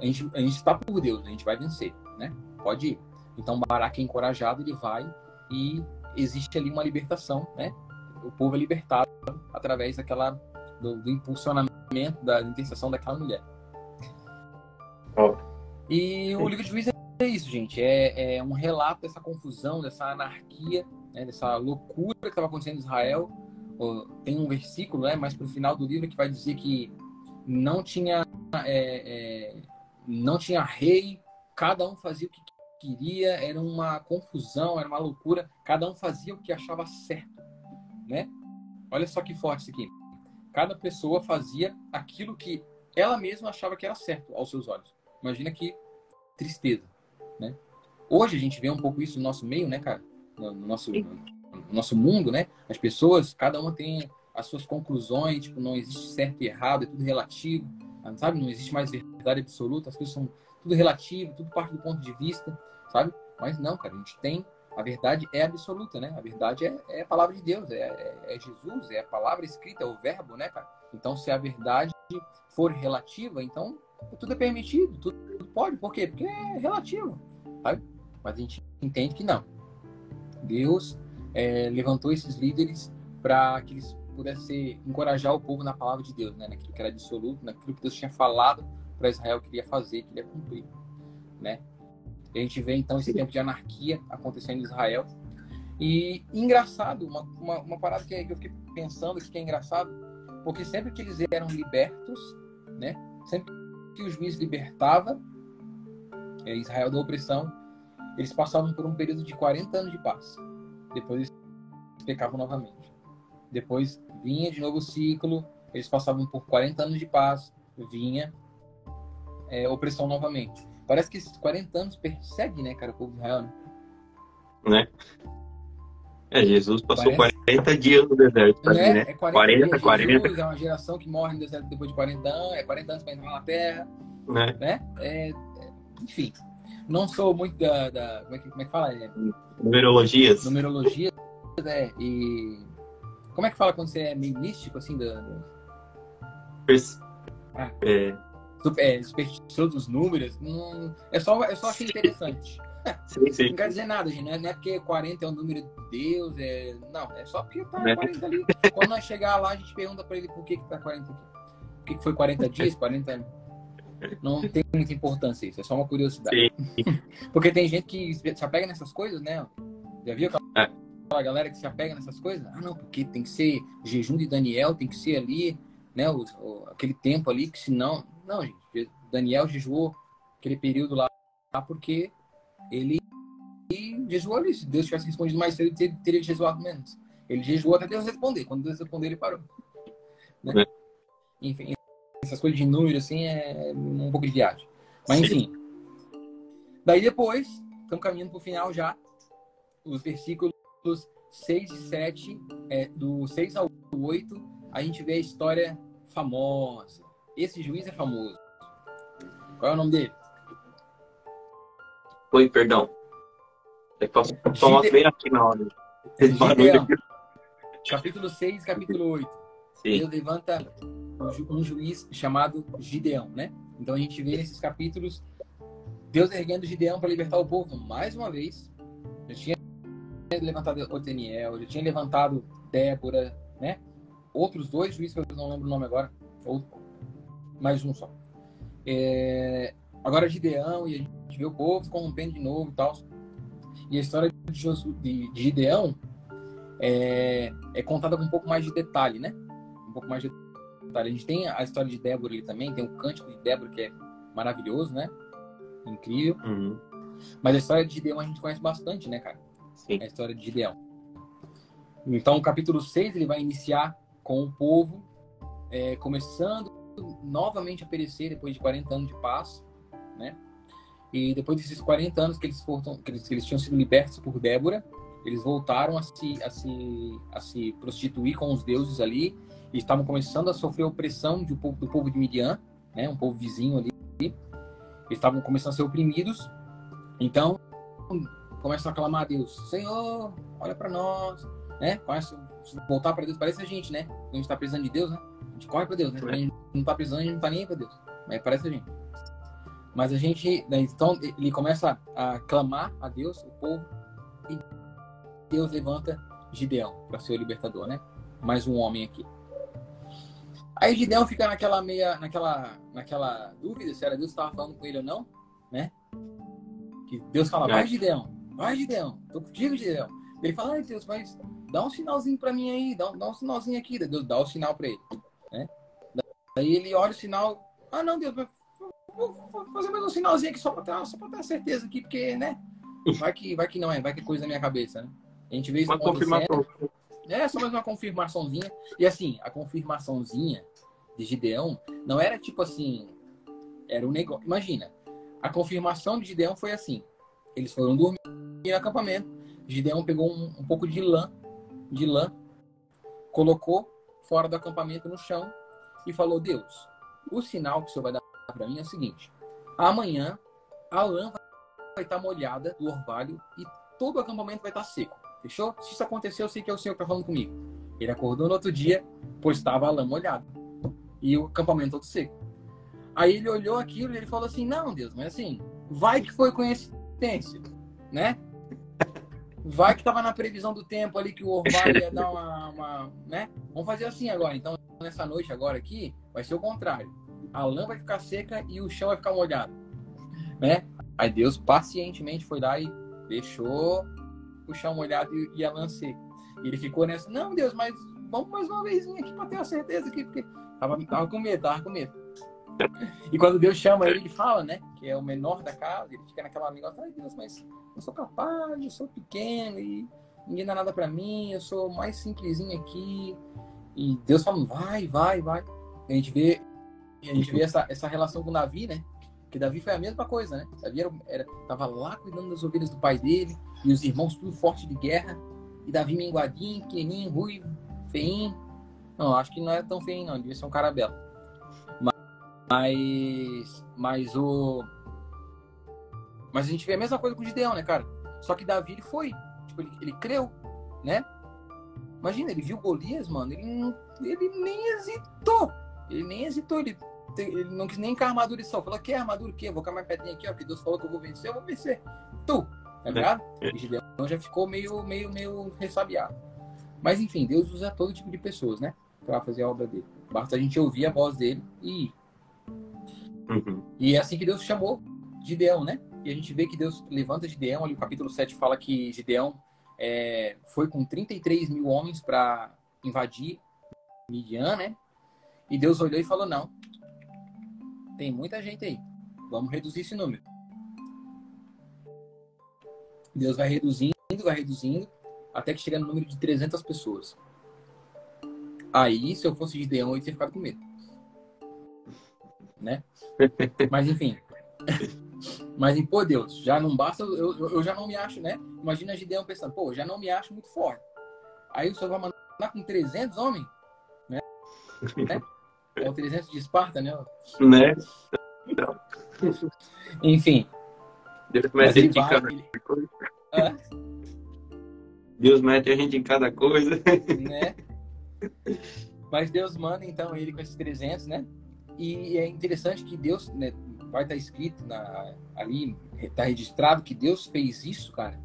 a gente a está por Deus, a gente vai vencer, né? Pode ir. Então Baraque é encorajado, ele vai e existe ali uma libertação, né? O povo é libertado através daquela do, do impulsionamento da intercessão daquela mulher. Oh. E o livro de Juízes é isso, gente. É, é um relato dessa confusão, dessa anarquia, né? dessa loucura que estava acontecendo em Israel. Tem um versículo, né? Mais para o final do livro que vai dizer que não tinha é, é, não tinha rei, cada um fazia o que queria, era uma confusão, era uma loucura, cada um fazia o que achava certo, né? Olha só que forte isso aqui. Cada pessoa fazia aquilo que ela mesma achava que era certo aos seus olhos. Imagina que tristeza, né? Hoje a gente vê um pouco isso no nosso meio, né, cara? No nosso, no nosso mundo, né? As pessoas, cada uma tem as suas conclusões, tipo, não existe certo e errado, é tudo relativo, sabe? Não existe mais verdade absoluta, as coisas são tudo relativo, tudo parte do ponto de vista, sabe? Mas não, cara, a gente tem a verdade é absoluta, né? A verdade é, é a palavra de Deus, é, é, é, Jesus, é a palavra escrita, é o verbo, né, cara? Então, se a verdade for relativa, então tudo é permitido, tudo, pode. Por quê? Porque é relativo, sabe? Mas a gente entende que não. Deus é, levantou esses líderes para que eles pudessem encorajar o povo na palavra de Deus, né? Naquilo que era absoluto, naquilo que Deus tinha falado para Israel que ele ia fazer, que ele ia cumprir, né? A gente vê então esse tempo de anarquia acontecendo em Israel. E engraçado, uma, uma, uma parada que, eu fiquei pensando que é engraçado, porque sempre que eles eram libertos, né? Sempre que o juiz libertava é, Israel da opressão, eles passavam por um período de 40 anos de paz. Depois eles pecavam novamente. Depois vinha de novo o ciclo, eles passavam por 40 anos de paz, vinha é, opressão novamente. Parece que esses 40 anos perseguem, né, cara, o povo de Israel, né? né? É, Jesus passou Parece... 40 dias no deserto, né? né? É 40, 40, 40. Jesus é uma geração que morre no deserto depois de 40 anos, é 40 anos para entrar na terra, né? né? É, é, enfim, não sou muito da, da como, é que, como é que fala? É, numerologias. Numerologias, é, e como é que fala quando você é meio místico, assim, da... da... Ah. É é, supersticioso dos números. É só, é só achei interessante. Sim, sim. Não quer dizer nada, gente. Não é, não é, porque 40 é o número de Deus. É... Não, é só porque tá 40 né? ali. Quando nós chegar lá, a gente pergunta pra ele por que, que tá 40 aqui. Por que, que foi 40 dias, 40 Não tem muita importância isso, é só uma curiosidade. porque tem gente que se apega nessas coisas, né? Já viu aquela, aquela galera que se apega nessas coisas? Ah, não, porque tem que ser jejum de Daniel, tem que ser ali, né? O, o, aquele tempo ali, que senão. Não, gente. Daniel jejuou aquele período lá porque ele jejuou ali. Se Deus tivesse respondido mais cedo, ele teria jejuado menos. Ele jejuou até Deus responder. Quando Deus responder, ele parou. Né? É. Enfim, essas coisas de número, assim, é um pouco de viagem. Mas, Sim. enfim. Daí depois, estamos caminhando para o final já. Os versículos 6 e 7, é, do 6 ao 8, a gente vê a história famosa esse juiz é famoso. Qual é o nome dele? Oi, perdão. É que posso tomar bem aqui na hora. Gideão. Capítulo 6 capítulo 8. Sim. Deus levanta um juiz chamado Gideão, né? Então a gente vê nesses capítulos Deus erguendo Gideão para libertar o povo mais uma vez. Já tinha levantado Oteniel, já tinha levantado Débora, né? Outros dois juízes, que eu não lembro o nome agora, mais um só. É, agora Gideão, e a gente vê o povo corrompendo de novo e tal. E a história de, Josu, de, de Gideão é, é, contada com um pouco mais de detalhe, né? Um pouco mais de detalhe. A gente tem a história de Débora ali também, tem o cântico de Débora que é maravilhoso, né? Incrível. Uhum. Mas a história de Gideão a gente conhece bastante, né, cara? Sim. A história de Gideão. Então, o capítulo 6 ele vai iniciar com o povo é, começando novamente a perecer depois de 40 anos de paz, né? E depois desses 40 anos que eles, foram, que eles, que eles tinham sido libertos por Débora, eles voltaram a se, a se, a se prostituir com os deuses ali e estavam começando a sofrer opressão do povo, do povo de Midian, né? Um povo vizinho ali. Eles estavam começando a ser oprimidos. Então, começam a clamar a Deus: Senhor, olha para nós, né? Começa voltar para Deus. Parece a gente, né? A gente está precisando de Deus, né? A gente corre para Deus, né? Não está precisando, a gente não está nem aí para Deus. Mas parece a gente. Mas a gente, né, então, ele começa a clamar a Deus, o povo, e Deus levanta Gideão para ser o libertador, né? Mais um homem aqui. Aí Gideão fica naquela meia, naquela, naquela dúvida se era Deus que estava falando com ele ou não, né? Que Deus fala, vai Gideão, vai Gideão, tô contigo Gideão. Ele fala, ai Deus, mas dá um sinalzinho para mim aí, dá um, dá um sinalzinho aqui. Deus dá o sinal para ele, né? Daí ele olha o sinal, ah não Deus, vou, fazer mais um sinalzinho aqui só para ter, só ter certeza aqui, porque, né? Vai que, vai que não é, vai que é coisa na minha cabeça, né? A gente vê isso confirmação. É, só mais uma confirmaçãozinha. E assim, a confirmaçãozinha de Gideão não era tipo assim, era um negócio. Imagina, a confirmação de Gideão foi assim: eles foram dormir no acampamento. Gideão pegou um, um pouco de lã, de lã, colocou fora do acampamento no chão e falou: Deus, o sinal que o Senhor vai dar para mim é o seguinte: amanhã a lã vai estar molhada do orvalho e todo o acampamento vai estar seco. Fechou? Se isso acontecer, eu sei que é o Senhor que está falando comigo. Ele acordou no outro dia, pois estava a lã molhada e o acampamento todo seco. Aí ele olhou aquilo e ele falou assim: Não, Deus, mas assim, vai que foi coincidência, né? Vai que estava na previsão do tempo ali que o orvalho ia dar uma, uma, né? Vamos fazer assim agora. Então, nessa noite agora aqui, vai ser o contrário. A lã vai ficar seca e o chão vai ficar molhado, né? Aí Deus pacientemente foi lá e deixou o chão molhado e a lã seca. E ele ficou nessa, não, Deus, mas vamos mais uma vez aqui para ter a certeza aqui, porque tava, tava com medo, tava com medo. E quando Deus chama ele, ele fala, né? Que é o menor da casa, ele fica naquela negócio, ai Deus, mas eu sou capaz, eu sou pequeno e ninguém dá nada para mim, eu sou mais simplesinho aqui. E Deus fala, vai, vai, vai. A gente vê, a gente vê essa, essa relação com Davi, né? Que Davi foi a mesma coisa, né? Davi era, era, tava lá cuidando das ovelhas do pai dele, e os irmãos tudo forte de guerra, e Davi menguadinho, pequenininho, ruivo, feinho. Não, acho que não é tão feinho, não, devia ser um cara belo. Mas, mas o. Mas a gente vê a mesma coisa com o Gideão, né, cara? Só que Davi ele foi, tipo, ele, ele creu, né? Imagina, ele viu Golias, mano, ele, ele nem hesitou. Ele nem hesitou, ele ele não quis nem com a armadura e só. Falou, que armadura o quê? vou com a pedrinha aqui, ó, que Deus falou que eu vou vencer, eu vou vencer. Tu, tá ligado? E Gideão já ficou meio, meio, meio ressabiado. Mas enfim, Deus usa todo tipo de pessoas, né? Pra fazer a obra dele. Basta a gente ouvir a voz dele e ir. Uhum. E é assim que Deus chamou Gideão, né? E a gente vê que Deus levanta Gideão, ali o capítulo 7 fala que Gideão é, foi com 33 mil homens para invadir Midian, né? E Deus olhou e falou: Não, tem muita gente aí. Vamos reduzir esse número. Deus vai reduzindo, vai reduzindo, até que chega no número de 300 pessoas. Aí, se eu fosse Gideão, eu teria ficado com medo. Né? Mas, enfim. Mas, pô, Deus, já não basta, eu, eu já não me acho, né? Imagina Gideão pensando, pô, já não me acho muito forte. Aí o senhor vai mandar com 300 homens, né? né? É o 300 de Esparta, né? Né? Enfim. Deus mete a gente em cada ele... coisa. Hã? Deus mete a gente em cada coisa. Né? Mas Deus manda, então, ele com esses 300, né? E é interessante que Deus, né, vai estar escrito na, ali, está registrado que Deus fez isso, cara.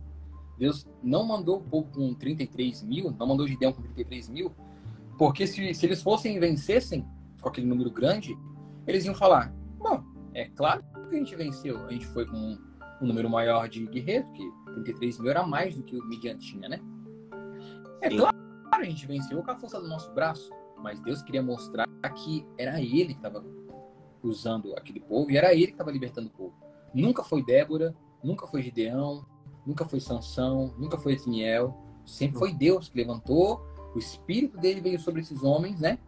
Deus não mandou o povo com 33 mil, não mandou Gideão com 33 mil, porque se, se eles fossem e vencessem, com aquele número grande, eles iam falar: bom, é claro que a gente venceu. A gente foi com um, um número maior de guerreiros, que 33 mil era mais do que o Midian tinha, né? É Sim. claro que a gente venceu com a força do nosso braço, mas Deus queria mostrar que era Ele que estava usando aquele povo e era Ele que estava libertando o povo. Nunca foi Débora, nunca foi Gideão, nunca foi Sansão, nunca foi Daniel, Sempre foi Deus que levantou, o espírito dele veio sobre esses homens, né?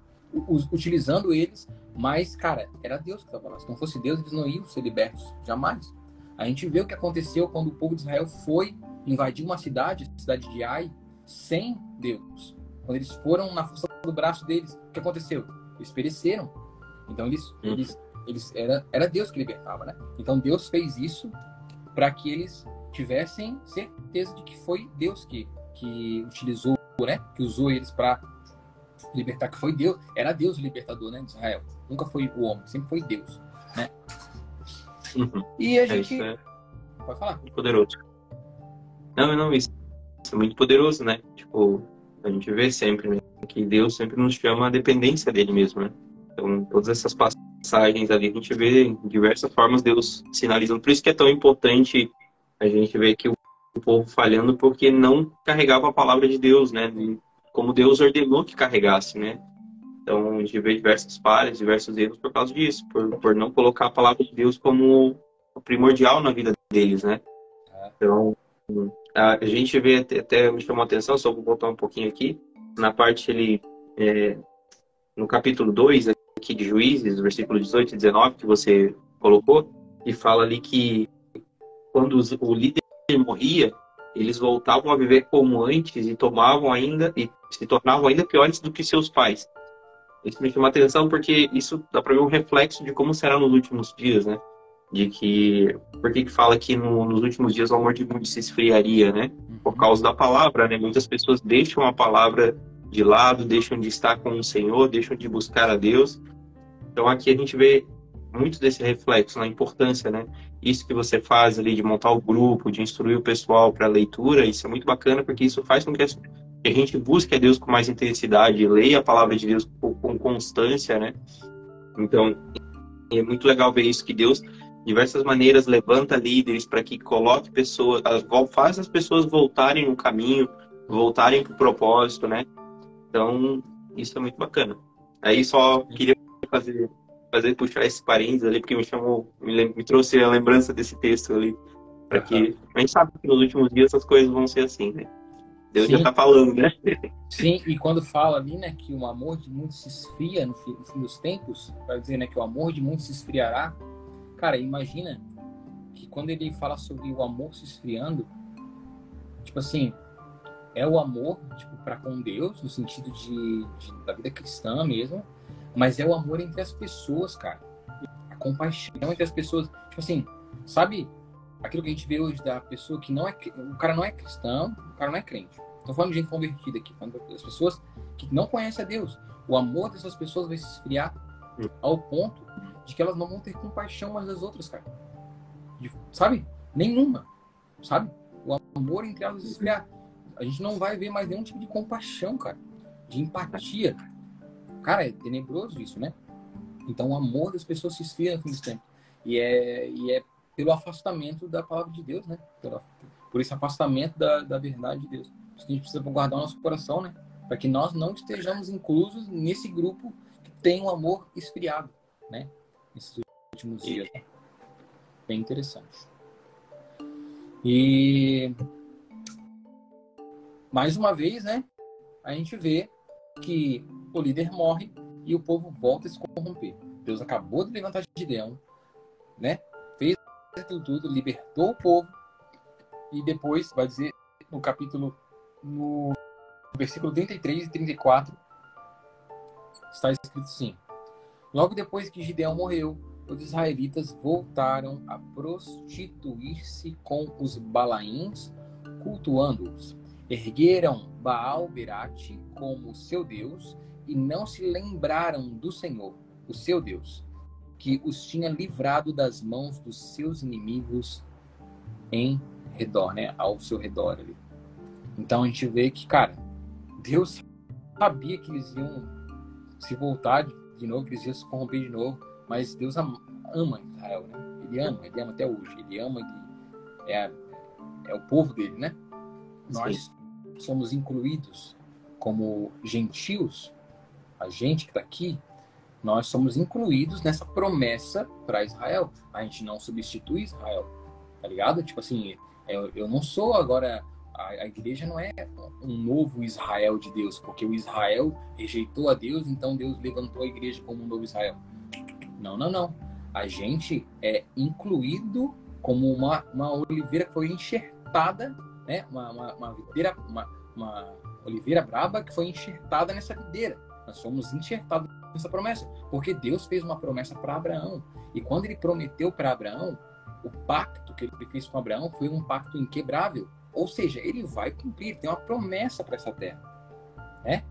utilizando eles, mas, cara, era Deus que estava lá. Se não fosse Deus, eles não iam ser libertos, jamais. A gente vê o que aconteceu quando o povo de Israel foi invadir uma cidade, a cidade de Ai, sem Deus. Quando eles foram na força do braço deles, o que aconteceu? Eles pereceram. Então eles, hum. eles, eles era, era Deus que libertava, né? Então Deus fez isso para que eles tivessem certeza de que foi Deus que, que utilizou, né? Que usou eles para libertar, que foi Deus, era Deus o libertador, né, de Israel. Nunca foi o homem, sempre foi Deus, né? Uhum. E a é gente... É Pode falar. Poderoso. Não, não, isso é muito poderoso, né? Tipo, a gente vê sempre, né? Que Deus sempre nos chama a dependência dele mesmo, né? Então, todas essas passagens ali, a gente vê diversas formas Deus sinalizando. Por isso que é tão importante a gente ver que o povo falhando porque não carregava a palavra de Deus, né? como Deus ordenou que carregasse, né? Então, a gente vê diversas falhas, diversos erros por causa disso, por, por não colocar a palavra de Deus como primordial na vida deles, né? Então, a gente vê, até me chamou a atenção, só vou voltar um pouquinho aqui, na parte ele, é, no capítulo 2 aqui de Juízes, versículo 18 e 19, que você colocou, e fala ali que quando o líder morria, eles voltavam a viver como antes e tomavam ainda e se tornavam ainda piores do que seus pais. Isso me chama atenção porque isso dá para ver um reflexo de como será nos últimos dias, né? De que por que fala que no, nos últimos dias o amor de muitos se esfriaria, né? Por causa da palavra, né? Muitas pessoas deixam a palavra de lado, deixam de estar com o Senhor, deixam de buscar a Deus. Então aqui a gente vê muito desse reflexo na importância, né? Isso que você faz ali de montar o grupo, de instruir o pessoal para a leitura, isso é muito bacana porque isso faz com que a gente busque a Deus com mais intensidade, leia a palavra de Deus com constância, né? Então, é muito legal ver isso que Deus de diversas maneiras levanta líderes para que coloque pessoas, faz as pessoas voltarem no caminho, voltarem para o propósito, né? Então, isso é muito bacana. Aí só queria fazer fazer puxar esse parênteses ali, porque me chamou, me, me trouxe a lembrança desse texto ali. Para que a gente sabe que nos últimos dias essas coisas vão ser assim, né? Deus Sim. já tá falando, né? Sim, e quando fala ali, né, que o amor de muitos se esfria no fim, no fim dos tempos, vai dizer, né, que o amor de muitos se esfriará. Cara, imagina que quando ele fala sobre o amor se esfriando, tipo assim, é o amor, tipo, para com Deus, no sentido de, de, da vida cristã mesmo, mas é o amor entre as pessoas, cara. A compaixão entre as pessoas. Tipo assim, sabe aquilo que a gente vê hoje da pessoa que não é. O cara não é cristão, o cara não é crente. Estou falando de gente convertida aqui, falando das pessoas que não conhecem a Deus. O amor dessas pessoas vai se esfriar ao ponto de que elas não vão ter compaixão umas das outras, cara. De, sabe? Nenhuma. Sabe? O amor entre elas vai se esfriar. A gente não vai ver mais nenhum tipo de compaixão, cara. De empatia. Cara, é tenebroso isso, né? Então o amor das pessoas se esfria no fim dos tempos. E é, e é pelo afastamento da palavra de Deus, né? Por, por esse afastamento da, da verdade de Deus. Por isso que a gente precisa guardar o nosso coração, né? Para que nós não estejamos inclusos nesse grupo que tem um amor esfriado, né? Nesses últimos dias. Né? Bem interessante. E mais uma vez, né? A gente vê que o líder morre e o povo volta a se corromper. Deus acabou de levantar Gideão, né? Fez aquilo tudo, libertou o povo e depois vai dizer no capítulo no versículo 33 e 34 está escrito assim: Logo depois que Gideão morreu, os israelitas voltaram a prostituir-se com os balaíns, cultuando-os. Ergueram Baal Berate como seu Deus e não se lembraram do Senhor, o seu Deus, que os tinha livrado das mãos dos seus inimigos em redor, né? Ao seu redor ali. Então a gente vê que, cara, Deus sabia que eles iam se voltar de novo, que eles iam se corromper de novo, mas Deus ama Israel, né? Ele ama, ele ama até hoje, ele ama, ele é, é o povo dele, né? Nós somos incluídos como gentios a gente que está aqui, nós somos incluídos nessa promessa para Israel. A gente não substitui Israel, tá ligado? Tipo assim, eu, eu não sou agora A, a igreja não é um novo Israel de Deus, porque o Israel rejeitou a Deus, então Deus levantou a igreja como um novo Israel. Não, não, não. A gente é incluído como uma, uma oliveira que foi enxertada, né? Uma, uma, uma videira, uma, uma oliveira braba que foi enxertada nessa videira. Nós somos enxertados nessa promessa, porque Deus fez uma promessa para Abraão. E quando ele prometeu para Abraão, o pacto que ele fez com Abraão foi um pacto inquebrável. Ou seja, ele vai cumprir, tem uma promessa para essa terra, né?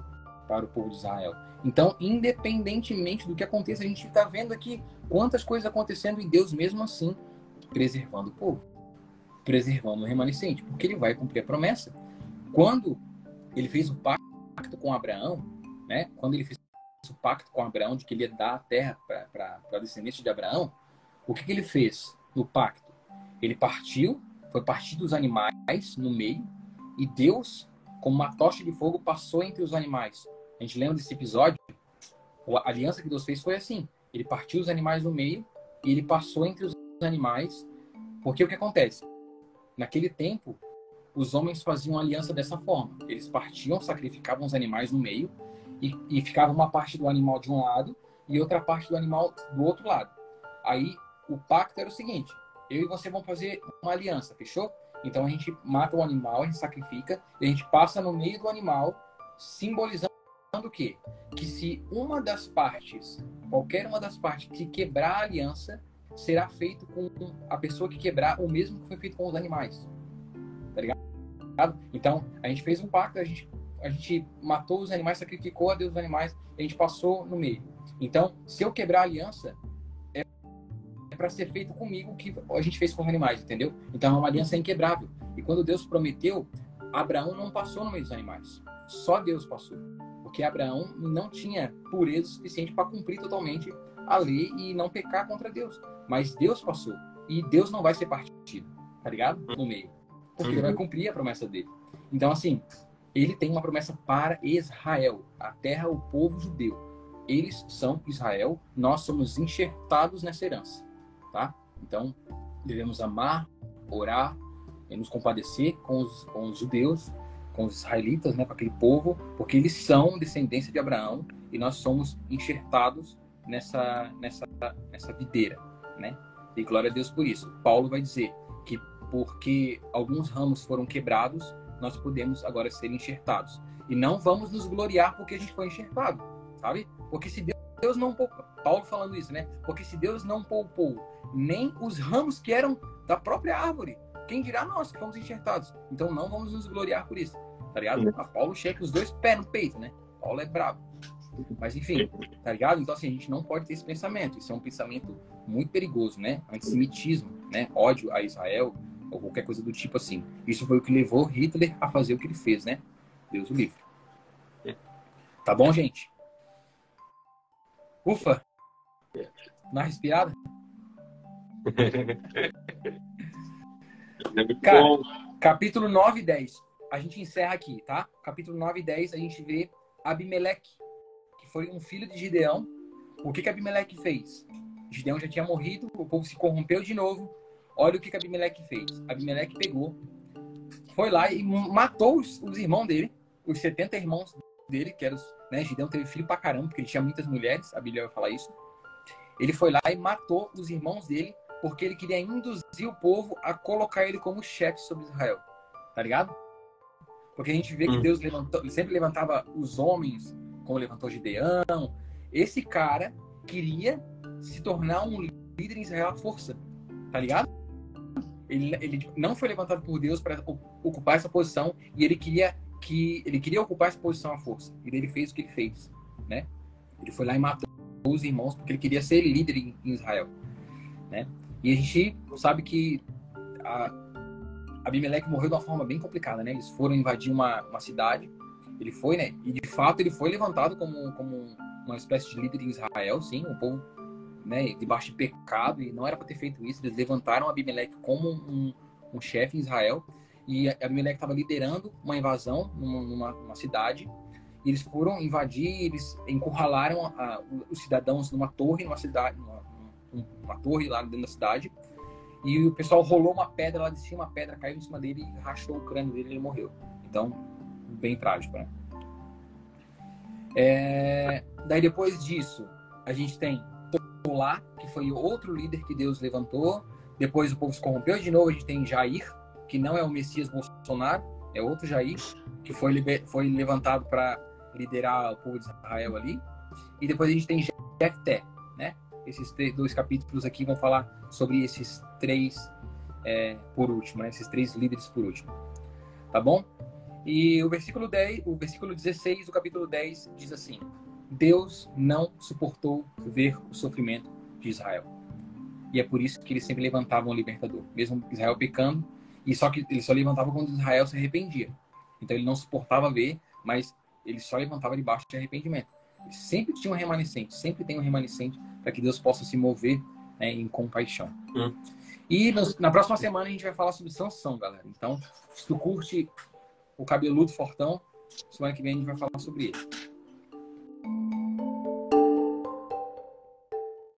Para o povo de Israel. Então, independentemente do que aconteça, a gente está vendo aqui quantas coisas acontecendo e Deus mesmo assim preservando o povo, preservando o remanescente, porque ele vai cumprir a promessa. Quando ele fez o pacto com Abraão, né? Quando ele fez o pacto com Abraão de que ele ia dar a terra para a descendência de Abraão, o que, que ele fez no pacto? Ele partiu, foi partir dos animais no meio, e Deus, como uma tocha de fogo, passou entre os animais. A gente lembra desse episódio? A aliança que Deus fez foi assim: ele partiu os animais no meio e ele passou entre os animais, porque o que acontece? Naquele tempo, os homens faziam aliança dessa forma: eles partiam, sacrificavam os animais no meio e, e ficava uma parte do animal de um lado e outra parte do animal do outro lado. Aí o pacto era o seguinte: eu e você vamos fazer uma aliança, fechou? Então a gente mata o animal, a gente sacrifica, e a gente passa no meio do animal, simbolizando o quê? Que se uma das partes, qualquer uma das partes que quebrar a aliança, será feito com a pessoa que quebrar o mesmo que foi feito com os animais. Tá ligado? Então, a gente fez um pacto, a gente a gente matou os animais, sacrificou a Deus os animais, a gente passou no meio. Então, se eu quebrar a aliança, é para ser feito comigo o que a gente fez com os animais, entendeu? Então, é uma aliança inquebrável. E quando Deus prometeu, Abraão não passou no meio dos animais. Só Deus passou. Porque Abraão não tinha pureza suficiente para cumprir totalmente a lei e não pecar contra Deus. Mas Deus passou. E Deus não vai ser partido, tá ligado? No meio. Porque ele vai uhum. cumprir a promessa dele. Então, assim, ele tem uma promessa para Israel, a terra, o povo judeu. Eles são Israel, nós somos enxertados nessa herança, tá? Então, devemos amar, orar, e nos compadecer com os, com os judeus, com os israelitas, né, com aquele povo, porque eles são descendência de Abraão e nós somos enxertados nessa, nessa, nessa videira, né? E glória a Deus por isso. Paulo vai dizer que porque alguns ramos foram quebrados, nós podemos agora ser enxertados. E não vamos nos gloriar porque a gente foi enxertado, sabe? Porque se Deus não poupou, Paulo falando isso, né? Porque se Deus não poupou nem os ramos que eram da própria árvore, quem dirá nós que fomos enxertados? Então não vamos nos gloriar por isso, tá ligado? A Paulo chega os dois pés no peito, né? Paulo é brabo. Mas enfim, tá ligado? Então assim, a gente não pode ter esse pensamento. Isso é um pensamento muito perigoso, né? Antissemitismo, né? Ódio a Israel, ou qualquer coisa do tipo assim. Isso foi o que levou Hitler a fazer o que ele fez, né? Deus o livre. É. Tá bom, gente? Ufa! Na respirada? Cara, capítulo 9 e 10. A gente encerra aqui, tá? Capítulo 9 e 10, a gente vê Abimeleque, que foi um filho de Gideão. O que, que Abimeleque fez? Gideão já tinha morrido, o povo se corrompeu de novo, Olha o que, que Abimeleque fez. Abimeleque pegou, foi lá e matou os, os irmãos dele, os 70 irmãos dele, que eram os. Né, Gideão teve filho pra caramba, porque ele tinha muitas mulheres, a Bíblia vai falar isso. Ele foi lá e matou os irmãos dele, porque ele queria induzir o povo a colocar ele como chefe sobre Israel. Tá ligado? Porque a gente vê que hum. Deus levantou, sempre levantava os homens, como levantou Gideão. Esse cara queria se tornar um líder em Israel à força. Tá ligado? Ele, ele não foi levantado por Deus para ocupar essa posição e ele queria que ele queria ocupar essa posição à força. E ele fez o que ele fez, né? Ele foi lá e matou os irmãos porque ele queria ser líder em, em Israel, né? E a gente sabe que a, Abimeleque morreu de uma forma bem complicada, né? Eles foram invadir uma, uma cidade, ele foi, né? E de fato ele foi levantado como, como uma espécie de líder em Israel, sim, o povo né, debaixo de pecado, e não era para ter feito isso. Eles levantaram Abimeleque como um, um chefe em Israel, e Abimeleque estava liderando uma invasão numa, numa, cidade. E eles foram invadir, eles encurralaram a, os cidadãos numa torre, numa cidade, numa, uma torre lá dentro da cidade. E o pessoal rolou uma pedra lá de cima, a pedra caiu em cima dele e rachou o crânio dele e ele morreu. Então, bem trágico, né? É... Daí depois disso, a gente tem Tolá, que foi outro líder que Deus levantou. Depois o povo se corrompeu de novo. A gente tem Jair, que não é o Messias Bolsonaro, é outro Jair, que foi, liber... foi levantado para liderar o povo de Israel ali. E depois a gente tem Jefté, né? Esses dois capítulos aqui vão falar sobre esses três é, por último, né? Esses três líderes por último. Tá bom? E o versículo 10, o versículo 16 do capítulo 10 diz assim: Deus não suportou ver o sofrimento de Israel. E é por isso que eles sempre levantavam o libertador, mesmo Israel pecando, e só que ele só levantava quando Israel se arrependia. Então ele não suportava ver, mas ele só levantava debaixo de arrependimento. Ele sempre tinha um remanescente, sempre tem um remanescente para que Deus possa se mover né, em compaixão. Hum. E nos, na próxima semana a gente vai falar sobre Sansão, galera. Então, se tu curte o cabeludo fortão. Semana que vem a gente vai falar sobre ele.